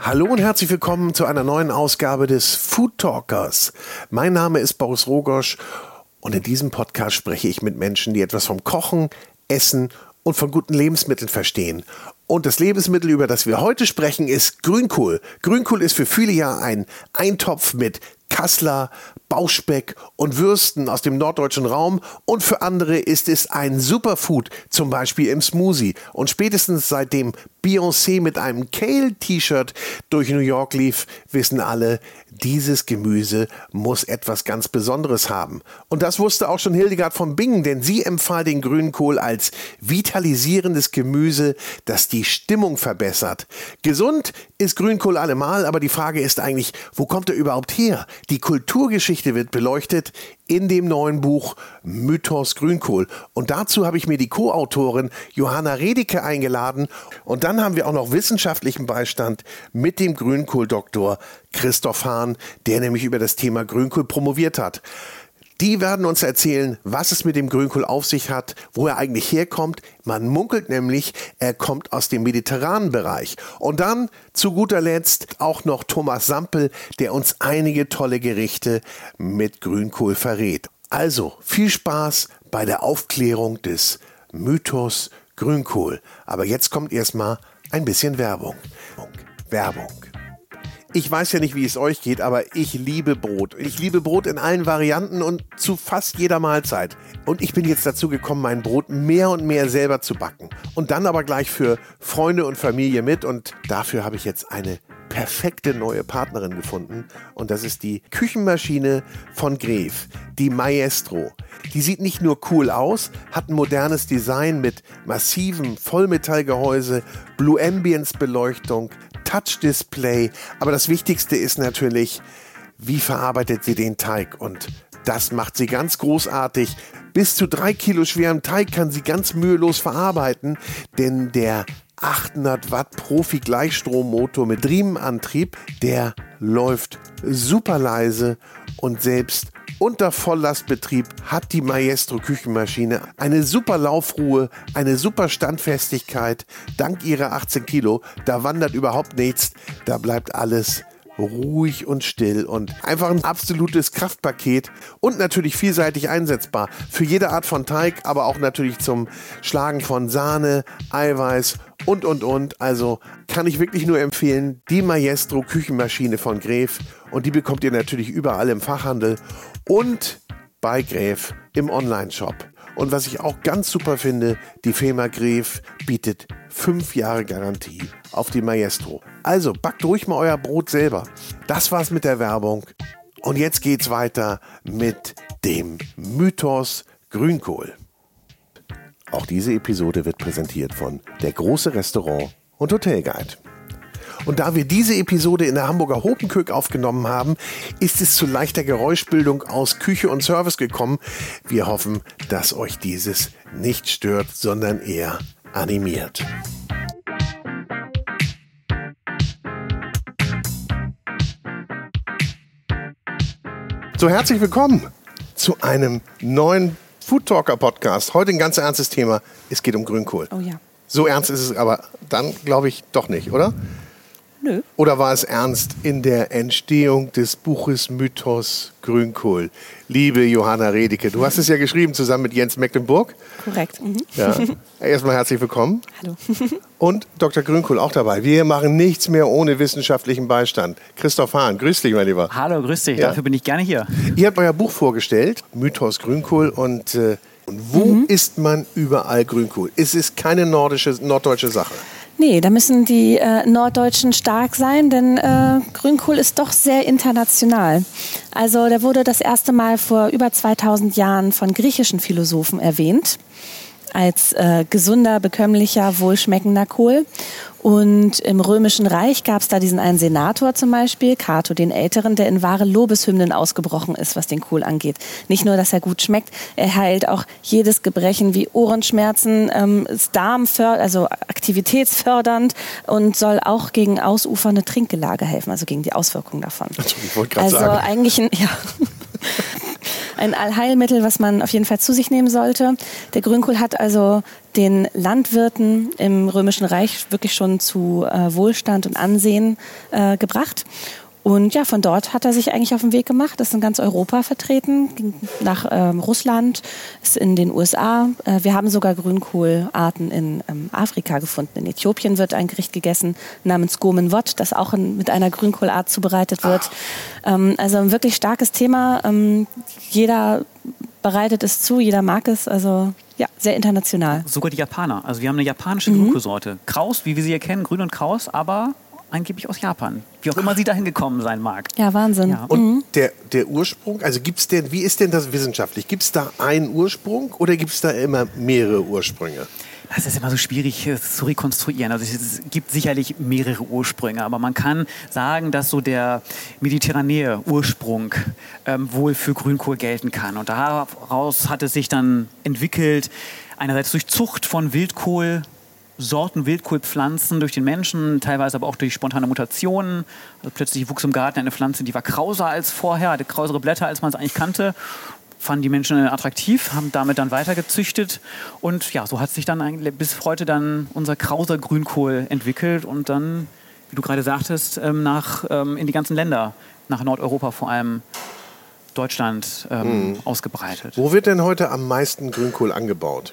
Hallo und herzlich willkommen zu einer neuen Ausgabe des Food Talkers. Mein Name ist Boris Rogosch und in diesem Podcast spreche ich mit Menschen, die etwas vom Kochen, Essen und von guten Lebensmitteln verstehen. Und das Lebensmittel, über das wir heute sprechen, ist Grünkohl. Grünkohl ist für viele ja ein Eintopf mit Kassler, Bauchspeck und Würsten aus dem norddeutschen Raum und für andere ist es ein Superfood, zum Beispiel im Smoothie. Und spätestens seitdem Beyoncé mit einem Kale-T-Shirt durch New York lief, wissen alle, dieses Gemüse muss etwas ganz Besonderes haben. Und das wusste auch schon Hildegard von Bingen, denn sie empfahl den Grünkohl als vitalisierendes Gemüse, das die Stimmung verbessert. Gesund ist Grünkohl allemal, aber die Frage ist eigentlich, wo kommt er überhaupt her? Die Kulturgeschichte wird beleuchtet in dem neuen Buch Mythos Grünkohl. Und dazu habe ich mir die Co-Autorin Johanna Redeke eingeladen. Und dann haben wir auch noch wissenschaftlichen Beistand mit dem Grünkohl-Doktor Christoph Hahn, der nämlich über das Thema Grünkohl promoviert hat. Die werden uns erzählen, was es mit dem Grünkohl auf sich hat, wo er eigentlich herkommt. Man munkelt nämlich, er kommt aus dem mediterranen Bereich. Und dann zu guter Letzt auch noch Thomas Sampel, der uns einige tolle Gerichte mit Grünkohl verrät. Also viel Spaß bei der Aufklärung des Mythos Grünkohl. Aber jetzt kommt erstmal ein bisschen Werbung. Werbung. Ich weiß ja nicht, wie es euch geht, aber ich liebe Brot. Ich liebe Brot in allen Varianten und zu fast jeder Mahlzeit. Und ich bin jetzt dazu gekommen, mein Brot mehr und mehr selber zu backen. Und dann aber gleich für Freunde und Familie mit. Und dafür habe ich jetzt eine perfekte neue Partnerin gefunden. Und das ist die Küchenmaschine von Gref, die Maestro. Die sieht nicht nur cool aus, hat ein modernes Design mit massivem Vollmetallgehäuse, Blue Ambience Beleuchtung, Touch-Display. Aber das Wichtigste ist natürlich, wie verarbeitet sie den Teig? Und das macht sie ganz großartig. Bis zu drei Kilo schweren Teig kann sie ganz mühelos verarbeiten, denn der 800 Watt Profi-Gleichstrommotor mit Riemenantrieb, der läuft super leise und selbst unter Volllastbetrieb hat die Maestro Küchenmaschine eine super Laufruhe, eine super Standfestigkeit. Dank ihrer 18 Kilo, da wandert überhaupt nichts, da bleibt alles ruhig und still und einfach ein absolutes Kraftpaket und natürlich vielseitig einsetzbar für jede Art von Teig, aber auch natürlich zum Schlagen von Sahne, Eiweiß und und und. Also kann ich wirklich nur empfehlen, die Maestro Küchenmaschine von Gref und die bekommt ihr natürlich überall im Fachhandel und bei Gref im Online-Shop. Und was ich auch ganz super finde, die Firma Gref bietet fünf Jahre Garantie auf die Maestro. Also backt ruhig mal euer Brot selber. Das war's mit der Werbung. Und jetzt geht's weiter mit dem Mythos Grünkohl. Auch diese Episode wird präsentiert von der große Restaurant und Hotelguide. Und da wir diese Episode in der Hamburger Hopenkök aufgenommen haben, ist es zu leichter Geräuschbildung aus Küche und Service gekommen. Wir hoffen, dass euch dieses nicht stört, sondern eher animiert. So, herzlich willkommen zu einem neuen Food Talker Podcast. Heute ein ganz ernstes Thema. Es geht um Grünkohl. Oh ja. So ernst ist es aber dann, glaube ich, doch nicht, oder? Nö. Oder war es ernst in der Entstehung des Buches Mythos Grünkohl? Liebe Johanna Redeke, du hast es ja geschrieben zusammen mit Jens Mecklenburg. Korrekt. Mhm. Ja. Erstmal herzlich willkommen. Hallo. Und Dr. Grünkohl auch dabei. Wir machen nichts mehr ohne wissenschaftlichen Beistand. Christoph Hahn, grüß dich, mein Lieber. Hallo, grüß dich. Ja. Dafür bin ich gerne hier. Ihr habt euer Buch vorgestellt, Mythos Grünkohl. Und äh, wo Mhm. isst man überall Grünkohl? Es ist keine nordische, norddeutsche Sache. Nee, da müssen die äh, Norddeutschen stark sein, denn äh, Grünkohl ist doch sehr international. Also der wurde das erste Mal vor über 2000 Jahren von griechischen Philosophen erwähnt als äh, gesunder, bekömmlicher, wohlschmeckender Kohl. Und im Römischen Reich gab es da diesen einen Senator zum Beispiel, Cato den Älteren, der in wahre Lobeshymnen ausgebrochen ist, was den Kohl angeht. Nicht nur, dass er gut schmeckt, er heilt auch jedes Gebrechen wie Ohrenschmerzen, ähm, ist darmfördernd, also aktivitätsfördernd und soll auch gegen ausufernde Trinkgelage helfen, also gegen die Auswirkungen davon. Ich wollte gerade Also sagen. eigentlich ein, ja. ein Allheilmittel, was man auf jeden Fall zu sich nehmen sollte. Der Grünkohl hat also den Landwirten im Römischen Reich wirklich schon zu äh, Wohlstand und Ansehen äh, gebracht. Und ja, von dort hat er sich eigentlich auf den Weg gemacht, ist in ganz Europa vertreten, ging nach ähm, Russland, ist in den USA. Äh, wir haben sogar Grünkohlarten in ähm, Afrika gefunden. In Äthiopien wird ein Gericht gegessen namens Gomen Wot, das auch in, mit einer Grünkohlart zubereitet wird. Ähm, also ein wirklich starkes Thema. Ähm, jeder bereitet es zu, jeder mag es. Also ja, sehr international. Sogar die Japaner. Also wir haben eine japanische mhm. Grünkohlsorte. Kraus, wie wir sie erkennen, grün und kraus, aber angeblich aus Japan. Wie auch immer sie dahin gekommen sein mag. Ja, Wahnsinn. Ja. Und mhm. der, der Ursprung, also gibt es denn, wie ist denn das wissenschaftlich? Gibt es da einen Ursprung oder gibt es da immer mehrere Ursprünge? Das ist immer so schwierig zu rekonstruieren. Also es gibt sicherlich mehrere Ursprünge, aber man kann sagen, dass so der mediterrane Ursprung ähm, wohl für Grünkohl gelten kann. Und daraus hat es sich dann entwickelt, einerseits durch Zucht von Wildkohl, Sorten Wildkohlpflanzen durch den Menschen, teilweise aber auch durch spontane Mutationen. Also plötzlich wuchs im Garten eine Pflanze, die war krauser als vorher, hatte krausere Blätter, als man es eigentlich kannte. Fanden die Menschen attraktiv, haben damit dann weiter gezüchtet. Und ja, so hat sich dann bis heute dann unser krauser Grünkohl entwickelt und dann, wie du gerade sagtest, ähm, nach, ähm, in die ganzen Länder, nach Nordeuropa vor allem, Deutschland ähm, mhm. ausgebreitet. Wo wird denn heute am meisten Grünkohl angebaut?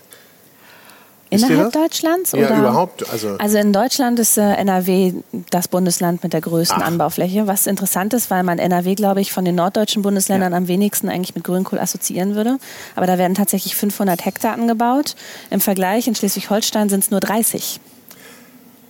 Innerhalb Deutschlands? Ja, oder? überhaupt. Also, also in Deutschland ist äh, NRW das Bundesland mit der größten Ach. Anbaufläche, was interessant ist, weil man NRW, glaube ich, von den norddeutschen Bundesländern ja. am wenigsten eigentlich mit Grünkohl assoziieren würde. Aber da werden tatsächlich 500 Hektar angebaut. Im Vergleich in Schleswig-Holstein sind es nur 30.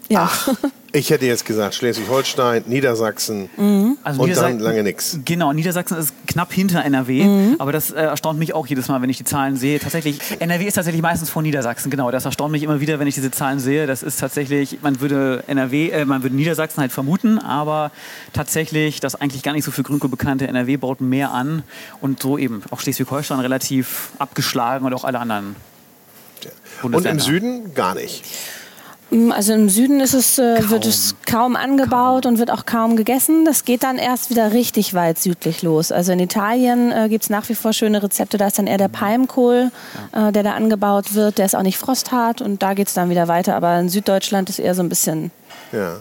Ja. Ach, ich hätte jetzt gesagt Schleswig-Holstein, Niedersachsen mhm. also und Niedersachsen, dann lange nichts. Genau, Niedersachsen ist knapp hinter NRW, mhm. aber das äh, erstaunt mich auch jedes Mal, wenn ich die Zahlen sehe. Tatsächlich, NRW ist tatsächlich meistens vor Niedersachsen, genau. Das erstaunt mich immer wieder, wenn ich diese Zahlen sehe. Das ist tatsächlich, man würde NRW, äh, man würde Niedersachsen halt vermuten, aber tatsächlich das eigentlich gar nicht so für Grünkohl bekannte NRW baut mehr an und so eben auch Schleswig-Holstein relativ abgeschlagen und auch alle anderen. Und im Süden gar nicht. Mm, also im Süden ist es, äh, wird es kaum angebaut kaum. und wird auch kaum gegessen. Das geht dann erst wieder richtig weit südlich los. Also in Italien äh, gibt es nach wie vor schöne Rezepte. Da ist dann eher der. Palmkohl, äh, der da angebaut wird. Der ist auch nicht frosthart und da geht es dann wieder weiter. Aber in Süddeutschland ist eher so ein bisschen. Ja.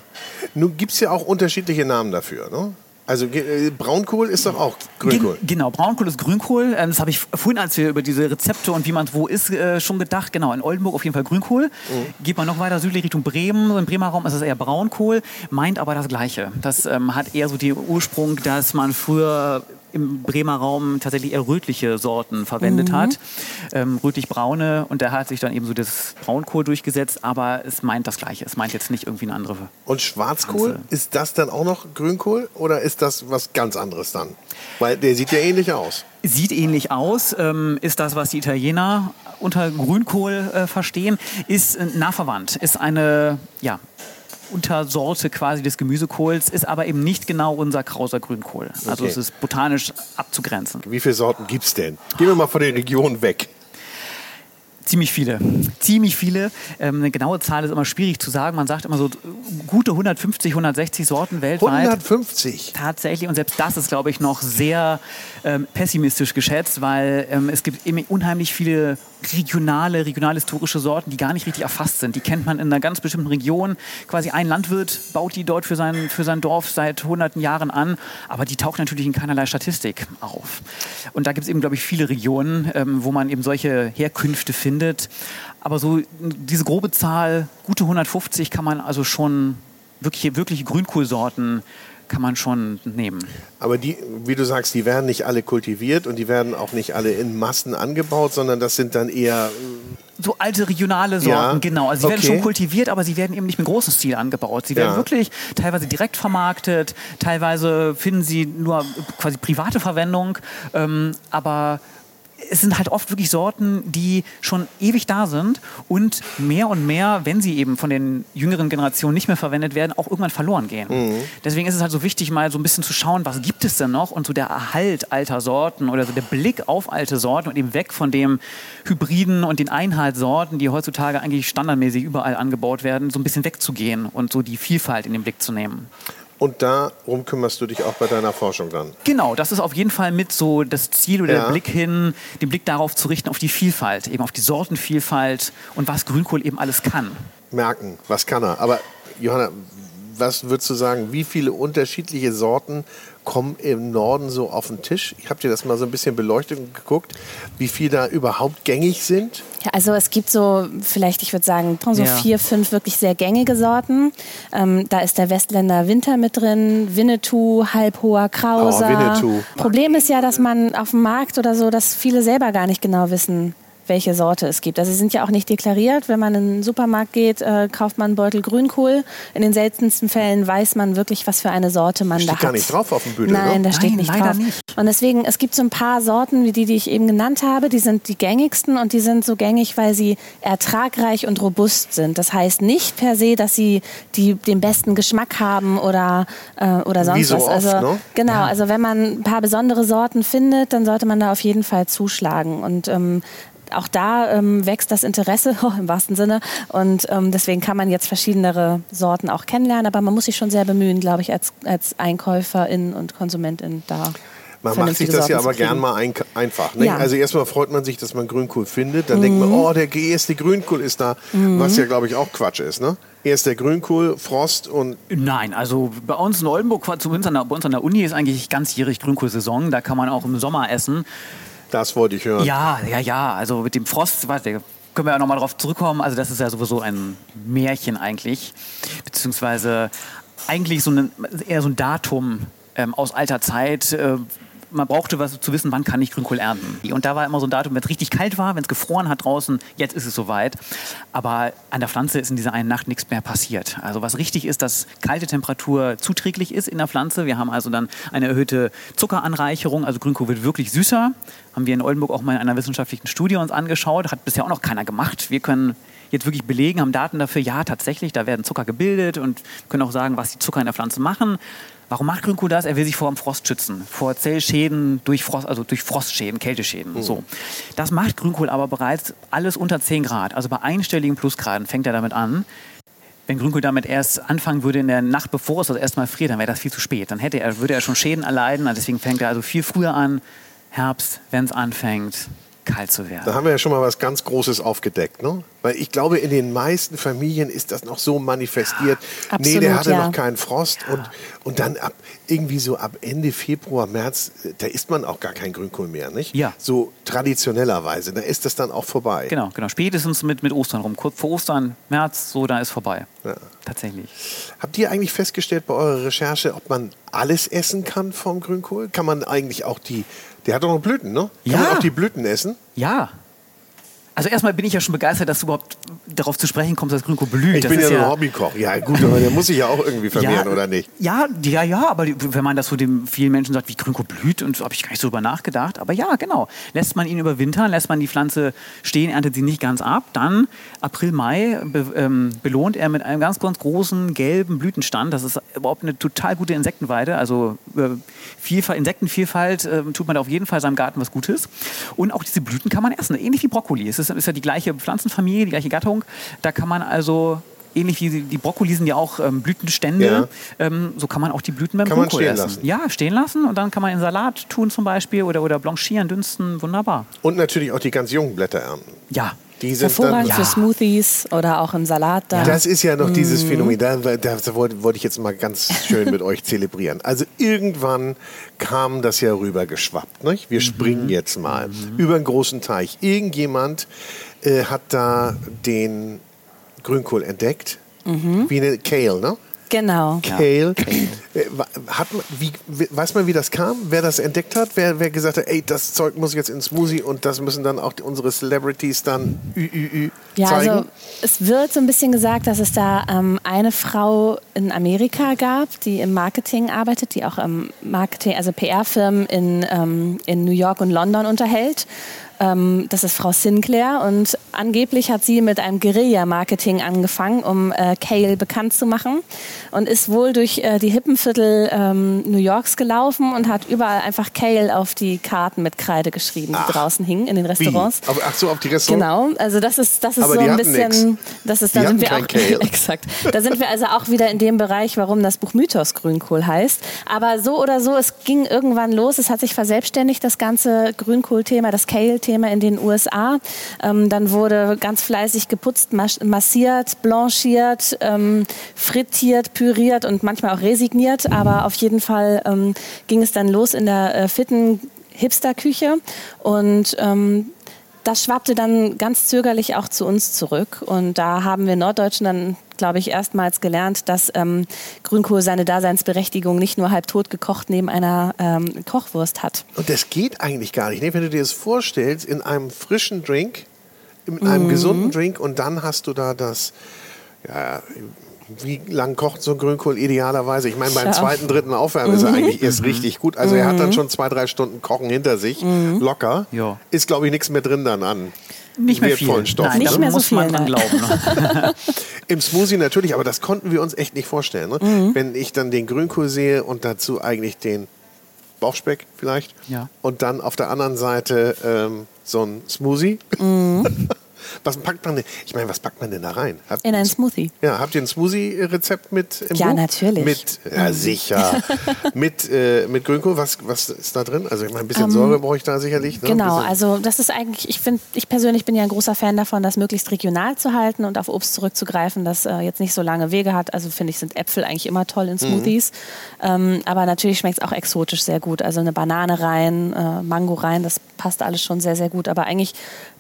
Nun gibt es ja auch unterschiedliche Namen dafür. Ne? Also äh, Braunkohl ist doch auch Grünkohl. Gen genau, Braunkohl ist Grünkohl. Ähm, das habe ich vorhin, als wir über diese Rezepte und wie man wo ist, äh, schon gedacht. Genau, in Oldenburg auf jeden Fall Grünkohl. Mhm. Geht man noch weiter südlich Richtung Bremen, im Bremer Raum ist es eher Braunkohl, meint aber das Gleiche. Das ähm, hat eher so den Ursprung, dass man früher im Bremer Raum tatsächlich eher rötliche Sorten verwendet mhm. hat. Ähm, rötlich-braune und da hat sich dann eben so das Braunkohl durchgesetzt, aber es meint das Gleiche. Es meint jetzt nicht irgendwie eine andere. Und Schwarzkohl, Pflanze. ist das dann auch noch Grünkohl oder ist das was ganz anderes dann? Weil der sieht ja ähnlich aus. Sieht ähnlich aus, ähm, ist das, was die Italiener unter Grünkohl äh, verstehen, ist äh, nah verwandt, ist eine ja, Untersorte quasi des Gemüsekohls, ist aber eben nicht genau unser krauser Grünkohl. Also okay. es ist botanisch abzugrenzen. Wie viele Sorten gibt es denn? Gehen wir mal von der Region weg. Ziemlich viele. Ziemlich viele. Ähm, eine genaue Zahl ist immer schwierig zu sagen. Man sagt immer so gute 150, 160 Sorten weltweit. 150? Tatsächlich. Und selbst das ist, glaube ich, noch sehr ähm, pessimistisch geschätzt, weil ähm, es gibt unheimlich viele regionale, regionalhistorische Sorten, die gar nicht richtig erfasst sind. Die kennt man in einer ganz bestimmten Region. Quasi ein Landwirt baut die dort für sein, für sein Dorf seit hunderten Jahren an, aber die taucht natürlich in keinerlei Statistik auf. Und da gibt es eben, glaube ich, viele Regionen, ähm, wo man eben solche Herkünfte findet. Aber so diese grobe Zahl, gute 150, kann man also schon wirklich, wirklich Grünkohlsorten kann man schon nehmen. Aber die, wie du sagst, die werden nicht alle kultiviert und die werden auch nicht alle in Massen angebaut, sondern das sind dann eher äh, so alte regionale Sorten, ja, genau. Also sie okay. werden schon kultiviert, aber sie werden eben nicht mit großem Stil angebaut. Sie werden ja. wirklich teilweise direkt vermarktet, teilweise finden sie nur quasi private Verwendung, ähm, aber es sind halt oft wirklich Sorten, die schon ewig da sind und mehr und mehr, wenn sie eben von den jüngeren Generationen nicht mehr verwendet werden, auch irgendwann verloren gehen. Mhm. Deswegen ist es halt so wichtig, mal so ein bisschen zu schauen, was gibt es denn noch und so der Erhalt alter Sorten oder so der Blick auf alte Sorten und eben weg von dem Hybriden und den Einheitssorten, die heutzutage eigentlich standardmäßig überall angebaut werden, so ein bisschen wegzugehen und so die Vielfalt in den Blick zu nehmen. Und darum kümmerst du dich auch bei deiner Forschung dann? Genau, das ist auf jeden Fall mit so das Ziel oder Ja. der Blick hin, den Blick darauf zu richten, auf die Vielfalt, eben auf die Sortenvielfalt und was Grünkohl eben alles kann. Merken, was kann er? Aber Johanna, was würdest du sagen, wie viele unterschiedliche Sorten kommen im Norden so auf den Tisch? Habt ihr das mal so ein bisschen beleuchtet und geguckt, wie viel da überhaupt gängig sind? Ja, also es gibt so, vielleicht, ich würde sagen, so Ja. vier, fünf wirklich sehr gängige Sorten. Ähm, da ist der Westländer Winter mit drin, Winnetou, Halbhoher, Krauser. Oh, Winnetou. Problem ist ja, dass man auf dem Markt oder so, dass viele selber gar nicht genau wissen, welche Sorte es gibt. Also sie sind ja auch nicht deklariert. Wenn man in den Supermarkt geht, äh, kauft man einen Beutel Grünkohl. In den seltensten Fällen weiß man wirklich, was für eine Sorte man Steht da hat. gar nicht drauf auf dem Büdel, Nein, ne? da steht nicht drauf. nicht. Und deswegen, es gibt so ein paar Sorten, wie die, die ich eben genannt habe, die sind die gängigsten und die sind so gängig, weil sie ertragreich und robust sind. Das heißt nicht per se, dass sie die, den besten Geschmack haben oder, äh, oder sonst Wie so was. oft, also, ne? Genau, also wenn man ein paar besondere Sorten findet, dann sollte man da auf jeden Fall zuschlagen. Und ähm, auch da ähm, wächst das Interesse oh, im wahrsten Sinne und ähm, deswegen kann man jetzt verschiedenere Sorten auch kennenlernen, aber man muss sich schon sehr bemühen, glaube ich, als, als Einkäuferin und Konsumentin da. Man macht vernünftige sich das ja Sorten aber zu kriegen. gern mal ein, einfach. Ne? Ja. Mhm. Also erstmal freut man sich, dass man Grünkohl findet. Dann denkt man, oh, der erste Grünkohl ist da. Was ja, glaube ich, auch Quatsch ist. Ne? Erst der Grünkohl, Frost und Nein, also bei uns in Oldenburg, zumindest an der, bei uns an der Uni, ist eigentlich ganzjährig Grünkohlsaison. Da kann man auch im Sommer essen. Das wollte ich hören. Ja, ja, ja. Also mit dem Frost, warte, können wir ja nochmal drauf zurückkommen. Also das ist ja sowieso ein Märchen eigentlich. Beziehungsweise eigentlich so ein, eher so ein Datum ähm, aus alter Zeit. Äh, man brauchte was zu wissen, wann kann ich Grünkohl ernten. Und da war immer so ein Datum, wenn es richtig kalt war, wenn es gefroren hat draußen, jetzt ist es soweit. Aber an der Pflanze ist in dieser einen Nacht nichts mehr passiert. Also was richtig ist, dass kalte Temperatur zuträglich ist in der Pflanze. Wir haben also dann eine erhöhte Zuckeranreicherung. Also Grünkohl wird wirklich süßer. Haben wir in Oldenburg auch mal in einer wissenschaftlichen Studie uns angeschaut. Hat bisher auch noch keiner gemacht. Wir können jetzt wirklich belegen, haben Daten dafür, ja, tatsächlich, da werden Zucker gebildet und können auch sagen, was die Zucker in der Pflanze machen. Warum macht Grünkohl das? Er will sich vor dem Frost schützen, vor Zellschäden durch Frost, also durch Frostschäden, Kälteschäden. So. Das macht Grünkohl aber bereits alles unter 10 Grad. Also bei einstelligen Plusgraden fängt er damit an. Wenn Grünkohl damit erst anfangen würde in der Nacht, bevor es das erstmal friert, dann wäre das viel zu spät. Dann hätte er, würde er schon Schäden erleiden. Also Deswegen fängt er also viel früher an, Herbst, wenn es anfängt, kalt zu werden. Da haben wir ja schon mal was ganz Großes aufgedeckt, ne? Weil ich glaube, in den meisten Familien ist das noch so manifestiert. nee, Absolut, der hatte ja. noch keinen Frost und, und dann ab irgendwie so ab Ende Februar, März, da isst man auch gar kein Grünkohl mehr, nicht? Ja. So traditionellerweise, da ist das dann auch vorbei. Genau, genau. Spätestens mit, mit Ostern rum. Kurz vor Ostern, März, so, da ist vorbei. Ja. Tatsächlich. Habt ihr eigentlich festgestellt bei eurer Recherche, ob man alles essen kann vom Grünkohl? Kann man eigentlich auch die, der hat doch noch Blüten, ne? Kann Ja. man auch die Blüten essen? Ja. Also erstmal bin ich ja schon begeistert, dass du überhaupt darauf zu sprechen kommst, dass Grünkohl blüht. Ich Das bin ja nur ein Hobbykoch. Ja gut, aber der muss sich ja auch irgendwie vermehren, oder nicht? Ja, ja, ja, aber wenn man das so den vielen Menschen sagt, wie Grünkohl blüht, und habe ich gar nicht so drüber nachgedacht. Aber ja, genau. Lässt man ihn überwintern, lässt man die Pflanze stehen, erntet sie nicht ganz ab, dann April, Mai be, ähm, belohnt er mit einem ganz, ganz großen gelben Blütenstand. Das ist überhaupt eine total gute Insektenweide. Also äh, Vielfalt, Insektenvielfalt äh, tut man da auf jeden Fall seinem Garten was Gutes. Und auch diese Blüten kann man essen, ähnlich wie Brokkoli. Es ist, ist ja die gleiche Pflanzenfamilie, die gleiche Gattung. Da kann man also ähnlich wie die Brokkoli sind ja auch ähm, Blütenstände. Ja. Ähm, so kann man auch die Blüten beim Kann man Grünkohl stehen essen. lassen. Ja, stehen lassen und dann kann man in Salat tun zum Beispiel oder, oder blanchieren, dünsten. Wunderbar. Und natürlich auch die ganz jungen Blätter ernten. Ja. Die sind dann, Hervorragend Ja. für Smoothies oder auch im Salat. Da. Das ist ja noch dieses Mhm. Phänomen, da, da, da wollte, wollte ich jetzt mal ganz schön mit euch zelebrieren. Also irgendwann kam das ja rüber geschwappt. Nicht? Wir springen jetzt mal über einen großen Teich. Irgendjemand äh, hat da den Grünkohl entdeckt, wie eine Kale, ne? Genau. Kale. Äh, Hat man, wie, weiß man, wie das kam? Wer das entdeckt hat? Wer, wer gesagt hat, ey, das Zeug muss jetzt in Smoothie und das müssen dann auch unsere Celebrities dann ü, ü, ü Ja, zeigen? also es wird so ein bisschen gesagt, dass es da ähm, eine Frau in Amerika gab, die im Marketing arbeitet, die auch im Marketing, also PR-Firmen in, ähm, in New York und London unterhält. Ähm, das ist Frau Sinclair und angeblich hat sie mit einem Guerilla-Marketing angefangen, um äh, Kale bekannt zu machen und ist wohl durch äh, die hippen Innenviertel ähm, New Yorks gelaufen und hat überall einfach Kale auf die Karten mit Kreide geschrieben, die Ach. draußen hingen in den Restaurants. Aber, ach so, auf die Restaurants? Genau, also das ist, das ist Aber so die ein bisschen, nix. das ist, Die da sind wir auch, Kale. exakt. Da sind wir also auch wieder in dem Bereich, warum das Buch Mythos Grünkohl heißt. Aber so oder so, es ging irgendwann los, es hat sich verselbstständigt, das ganze Grünkohl-Thema, das Kale-Thema in den USA. Ähm, dann wurde ganz fleißig geputzt, mas massiert, blanchiert, ähm, frittiert, püriert und manchmal auch resigniert. Aber auf jeden Fall ähm, ging es dann los in der äh, fitten Hipster-Küche und ähm, das schwappte dann ganz zögerlich auch zu uns zurück. Und da haben wir Norddeutschen dann, glaube ich, erstmals gelernt, dass ähm, Grünkohl seine Daseinsberechtigung nicht nur halb tot gekocht neben einer ähm, Kochwurst hat. Und das geht eigentlich gar nicht. Ne? Wenn du dir das vorstellst, in einem frischen Drink, in einem gesunden Drink und dann hast du da das, ja, wie lang kocht so ein Grünkohl idealerweise? Ich meine, beim zweiten, dritten Aufwärmen ist er eigentlich erst richtig gut. Also er hat dann schon zwei, drei Stunden Kochen hinter sich, locker. Ja. Ist, glaube ich, nichts mehr drin dann an. Nicht mehr viel. wertvollen Stoffen. Nein, Nicht mehr so muss man viel, dran nein. glauben. Ne? Im Smoothie natürlich, aber das konnten wir uns echt nicht vorstellen. Ne? Mhm. Wenn ich dann den Grünkohl sehe und dazu eigentlich den Bauchspeck vielleicht Ja. und dann auf der anderen Seite ähm, so ein Smoothie. Mhm. was packt man denn? Ich meine, was packt man denn da rein? Habt, In ein Smoothie. ja, habt ihr ein Smoothie-Rezept mit im Ja, Buch? natürlich. Mhm. Mit, ja, sicher. mit, äh, mit Grünkohl, was, was ist da drin? Also ich meine, ein Ähm, bisschen Säure brauche ich da sicherlich. Ne? Genau, also das ist eigentlich, ich finde, ich persönlich bin ja ein großer Fan davon, das möglichst regional zu halten und auf Obst zurückzugreifen, das äh, jetzt nicht so lange Wege hat. Also finde ich, sind Äpfel eigentlich immer toll in Smoothies. Ähm, aber natürlich schmeckt es auch exotisch sehr gut. Also eine Banane rein, äh, Mango rein, das passt alles schon sehr, sehr gut. Aber eigentlich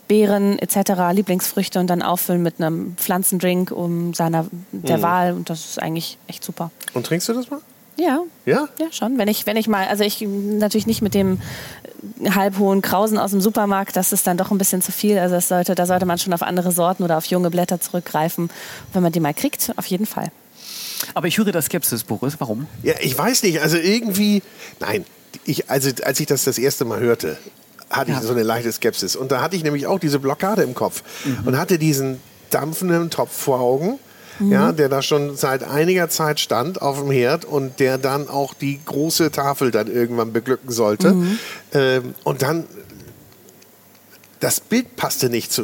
Beeren etc., Lieblingsfrüchte und dann auffüllen mit einem Pflanzendrink um seiner der Wahl und das ist eigentlich echt super. Und trinkst du das mal? Ja, Ja? ja, schon. Wenn ich, wenn ich mal, also ich natürlich nicht mit dem äh, halbhohen Krausen aus dem Supermarkt, das ist dann doch ein bisschen zu viel. Also das sollte, da sollte man schon auf andere Sorten oder auf junge Blätter zurückgreifen. Wenn man die mal kriegt, auf jeden Fall. Aber ich höre da Skepsis, Boris. Warum? Ja, ich weiß nicht. Also irgendwie, nein, ich, also als ich das das erste Mal hörte, hatte ich Ja. so eine leichte Skepsis. Und da hatte ich nämlich auch diese Blockade im Kopf Mhm. und hatte diesen dampfenden Topf vor Augen. Ja, der da schon seit einiger Zeit stand auf dem Herd und der dann auch die große Tafel dann irgendwann beglücken sollte. Mhm. Ähm, und dann das Bild passte nicht zu,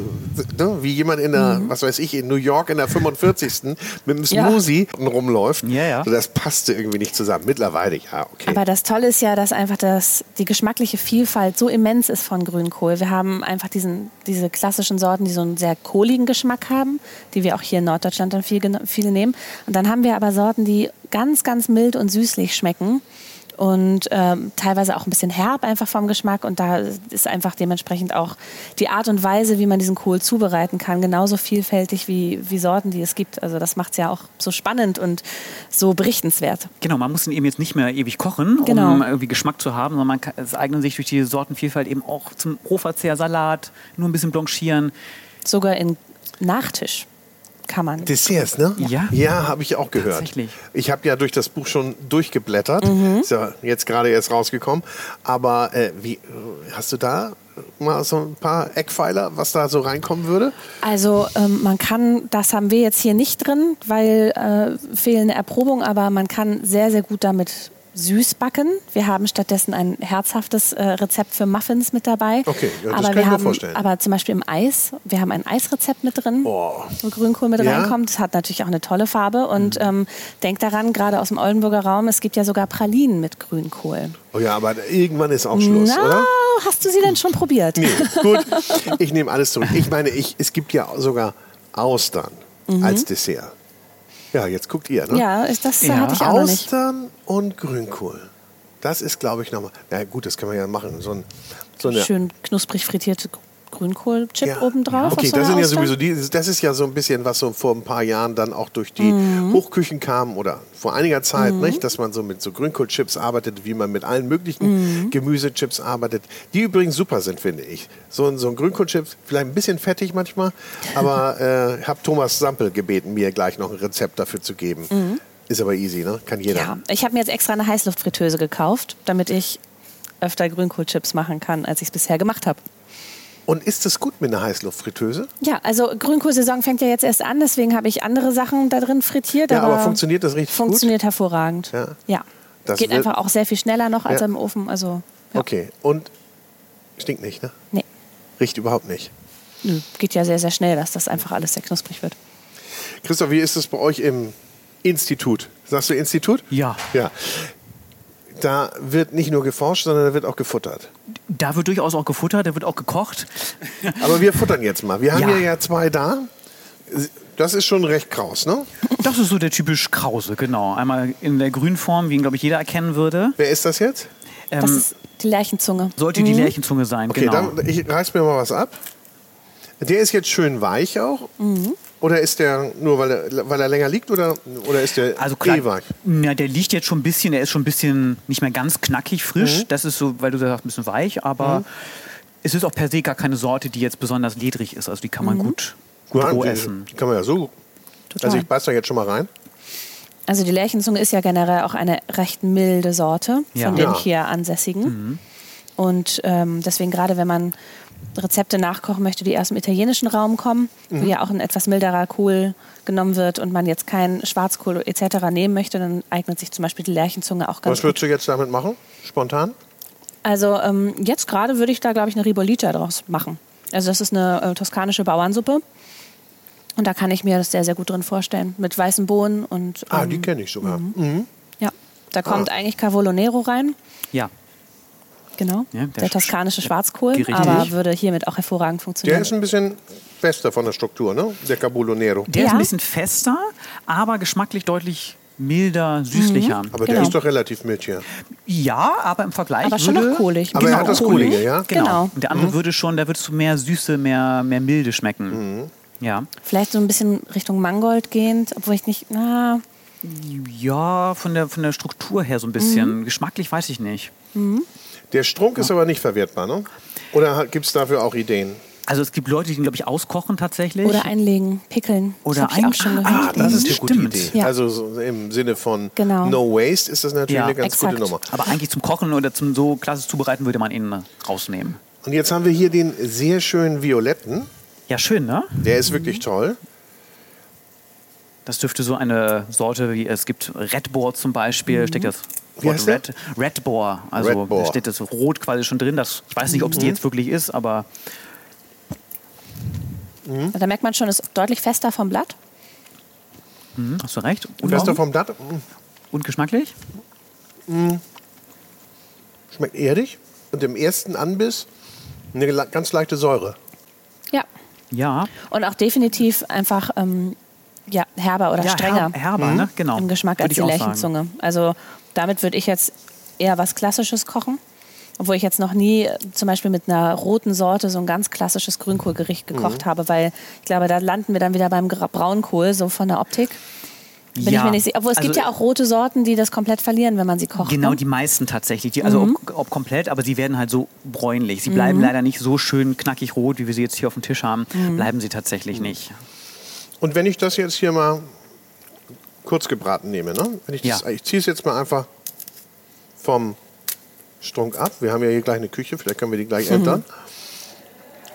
ne? wie jemand in der, was weiß ich, in New York in der 45. mit einem Ja. Smoothie rumläuft. Ja, ja. So, das passte irgendwie nicht zusammen. Mittlerweile, ja, okay. Aber das Tolle ist ja, dass einfach das, die geschmackliche Vielfalt so immens ist von Grünkohl. Wir haben einfach diesen, diese klassischen Sorten, die so einen sehr kohligen Geschmack haben, die wir auch hier in Norddeutschland dann viel, viele nehmen. Und dann haben wir aber Sorten, die ganz, ganz mild und süßlich schmecken. Und ähm, teilweise auch ein bisschen herb einfach vom Geschmack. Und da ist einfach dementsprechend auch die Art und Weise, wie man diesen Kohl zubereiten kann, genauso vielfältig wie, wie Sorten, die es gibt. Also das macht es ja auch so spannend und so berichtenswert. Genau, man muss ihn eben jetzt nicht mehr ewig kochen, Genau. um irgendwie Geschmack zu haben, sondern man kann, es eignet sich durch die Sortenvielfalt eben auch zum Rohverzehr, Salat, nur ein bisschen blanchieren. Sogar in Nachtisch kann man. Desserts, ne? Ja. Ja, habe ich auch gehört. Tatsächlich. Ich habe ja durch das Buch schon durchgeblättert. Mhm. Ist ja jetzt gerade erst rausgekommen. Aber äh, wie, äh, hast du da mal so ein paar Eckpfeiler, was da so reinkommen würde? Also ähm, man kann, das haben wir jetzt hier nicht drin, weil äh, fehlende Erprobung, aber man kann sehr, sehr gut damit süß backen. Wir haben stattdessen ein herzhaftes äh, Rezept für Muffins mit dabei. Okay, ja, das aber kann wir ich mir haben, vorstellen. Aber zum Beispiel im Eis, wir haben ein Eisrezept mit drin, Oh. wo Grünkohl mit Ja? reinkommt. Das hat natürlich auch eine tolle Farbe. Und ähm, denkt daran, gerade aus dem Oldenburger Raum, es gibt ja sogar Pralinen mit Grünkohl. Oh ja, aber irgendwann ist auch Schluss, Na, oder? hast du sie denn schon probiert? Nee, gut. Ich nehme alles zurück. Ich meine, ich, es gibt ja sogar Austern als Dessert. Ja, jetzt guckt ihr, ne? Ja, ist, das Ja. hatte ich auch noch nicht. Austern und Grünkohl. Das ist, glaube ich, nochmal. Na gut, das können wir ja machen. So, ein, so eine. Schön knusprig frittierte Grünkohlchip Ja. obendrauf. Okay, so das sind ja sowieso die, das ist ja so ein bisschen, was so vor ein paar Jahren dann auch durch die Mhm. Hochküchen kam oder vor einiger Zeit, nicht, dass man so mit so Grünkohlchips arbeitet, wie man mit allen möglichen Mhm. Gemüsechips arbeitet, die übrigens super sind, finde ich. So, ein- so ein Grünkohlchips, vielleicht ein bisschen fettig manchmal, aber äh, habe Thomas Sampel gebeten, mir gleich noch ein Rezept dafür zu geben. Ist aber easy, ne? Kann jeder. Mhm. Ja, ich habe mir jetzt extra eine Heißluftfritteuse gekauft, damit ich öfter Grünkohlchips machen kann, als ich es bisher gemacht habe. Und ist es gut mit einer Heißluftfritteuse? Ja, also Grünkohlsaison fängt ja jetzt erst an, deswegen habe ich andere Sachen da drin frittiert. Ja, aber funktioniert das richtig gut? Funktioniert hervorragend. Ja. ja. Das Geht einfach auch sehr viel schneller noch als Ja. im Ofen. Also, ja. Okay, und stinkt nicht, ne? Nee. Riecht überhaupt nicht. Nö, geht ja sehr, sehr schnell, dass das einfach alles sehr knusprig wird. Christoph, wie ist es bei euch im Institut? Sagst du Institut? Ja. Ja. Da wird nicht nur geforscht, sondern da wird auch gefuttert. Da wird durchaus auch gefuttert, da wird auch gekocht. Aber wir futtern jetzt mal. Wir haben Ja. hier ja zwei da. Das ist schon recht kraus, ne? Das ist so der typisch Krause, genau. Einmal in der Grünform, wie ihn, glaube ich, jeder erkennen würde. Wer ist das jetzt? Ähm, Das ist die Lerchenzunge. sollte die Lärchenzunge sein, Okay, genau. dann ich reiß mir mal was ab. Der ist jetzt schön weich auch. Mhm. Oder ist der nur, weil er, weil er länger liegt oder, oder ist der Also klar, eh weich? ja, der liegt jetzt schon ein bisschen, der ist schon ein bisschen nicht mehr ganz knackig frisch. Das ist so, weil du sagst, ein bisschen weich, aber es ist auch per se gar keine Sorte, die jetzt besonders ledrig ist. Also die kann man gut, gut Ja, roh die- essen. Die kann man ja so. Total. Also ich beiß da jetzt schon mal rein. Also die Lerchenzunge ist ja generell auch eine recht milde Sorte Ja. von den Ja. hier ansässigen. Und ähm, deswegen gerade, wenn man Rezepte nachkochen möchte, die aus dem italienischen Raum kommen, wo ja auch ein etwas milderer Kohl genommen wird und man jetzt keinen Schwarzkohl etc. nehmen möchte, dann eignet sich zum Beispiel die Lerchenzunge auch ganz Was gut. würdest du jetzt damit machen? Spontan? Also ähm, jetzt gerade würde ich da, glaube ich, eine Ribollita draus machen. Also das ist eine äh, toskanische Bauernsuppe. Und da kann ich mir das sehr, sehr gut drin vorstellen. Mit weißen Bohnen und Ah, ähm, die kenne ich sogar. Mhm. ja, da kommt Ah. eigentlich Cavolo Nero rein. Ja, Genau, Ja, der der, toskanische Sch- Schwarzkohl, Richtig. aber würde hiermit auch hervorragend Der funktionieren. ist ein bisschen fester von der Struktur, ne? Der Cabolo Nero. der ist Ja. ein bisschen fester, aber geschmacklich deutlich milder, süßlicher. Aber der Genau. ist doch relativ mild hier. Ja, aber im Vergleich Aber schon würde, noch kohlig. Aber er hat das Kohlige, ja? Genau. Genau. Und der andere würde schon, da würdest du mehr Süße, mehr, mehr Milde schmecken. Ja. Vielleicht so ein bisschen Richtung Mangold gehend, obwohl ich nicht, na, Ja, von der, von der Struktur her so ein bisschen. Geschmacklich weiß ich nicht. Der Strunk ist aber nicht verwertbar, ne? Oder gibt es dafür auch Ideen? Also es gibt Leute, die ihn, glaube ich, auskochen tatsächlich. oder einlegen, pickeln. Oder das habe ich auch schon ein- gehört. Ah, das ist eine gute Stimmt. Idee. Ja. Also so im Sinne von Genau. No Waste ist das natürlich Ja, eine ganz exakt. gute Nummer. Aber eigentlich zum Kochen oder zum so klassisch zubereiten würde man ihn rausnehmen. Und jetzt haben wir hier den sehr schönen Violetten. Ja, schön, ne? Der ist wirklich toll. Das dürfte so eine Sorte wie es gibt Red Boar zum Beispiel, steckt das Wort? Red, Red Boar. Also Red Boar. da steht das Rot quasi schon drin. Das, ich weiß nicht, ob es die jetzt wirklich ist, aber Da merkt man schon, es ist deutlich fester vom Blatt. hm, hast du recht. Und, Bester auch- vom Blatt. mm, und geschmacklich? Schmeckt erdig. Und im ersten Anbiss eine ganz leichte Säure. Ja. Ja. Und auch definitiv einfach ähm, ja, herber oder ja, strenger Herb, herber, ne? Genau. im Geschmack Würde als die. Lerchenzunge. Also damit würde ich jetzt eher was Klassisches kochen. Obwohl ich jetzt noch nie äh, zum Beispiel mit einer roten Sorte so ein ganz klassisches Grünkohlgericht gekocht Mhm. habe, weil ich glaube, da landen wir dann wieder beim Braunkohl, so von der Optik. Bin ich Ja. mir nicht sicher. Obwohl es gibt Also- ja auch rote Sorten, die das komplett verlieren, wenn man sie kocht. Genau, ne? die meisten tatsächlich. Die, also ob, ob komplett, aber sie werden halt so bräunlich. Sie bleiben leider nicht so schön knackig rot, wie wir sie jetzt hier auf dem Tisch haben. Bleiben sie tatsächlich nicht. Und wenn ich das jetzt hier mal kurz gebraten nehme, ne? Wenn ich das, Ja. ich ziehe es jetzt mal einfach vom Strunk ab. Wir haben ja hier gleich eine Küche, vielleicht können wir die gleich entern.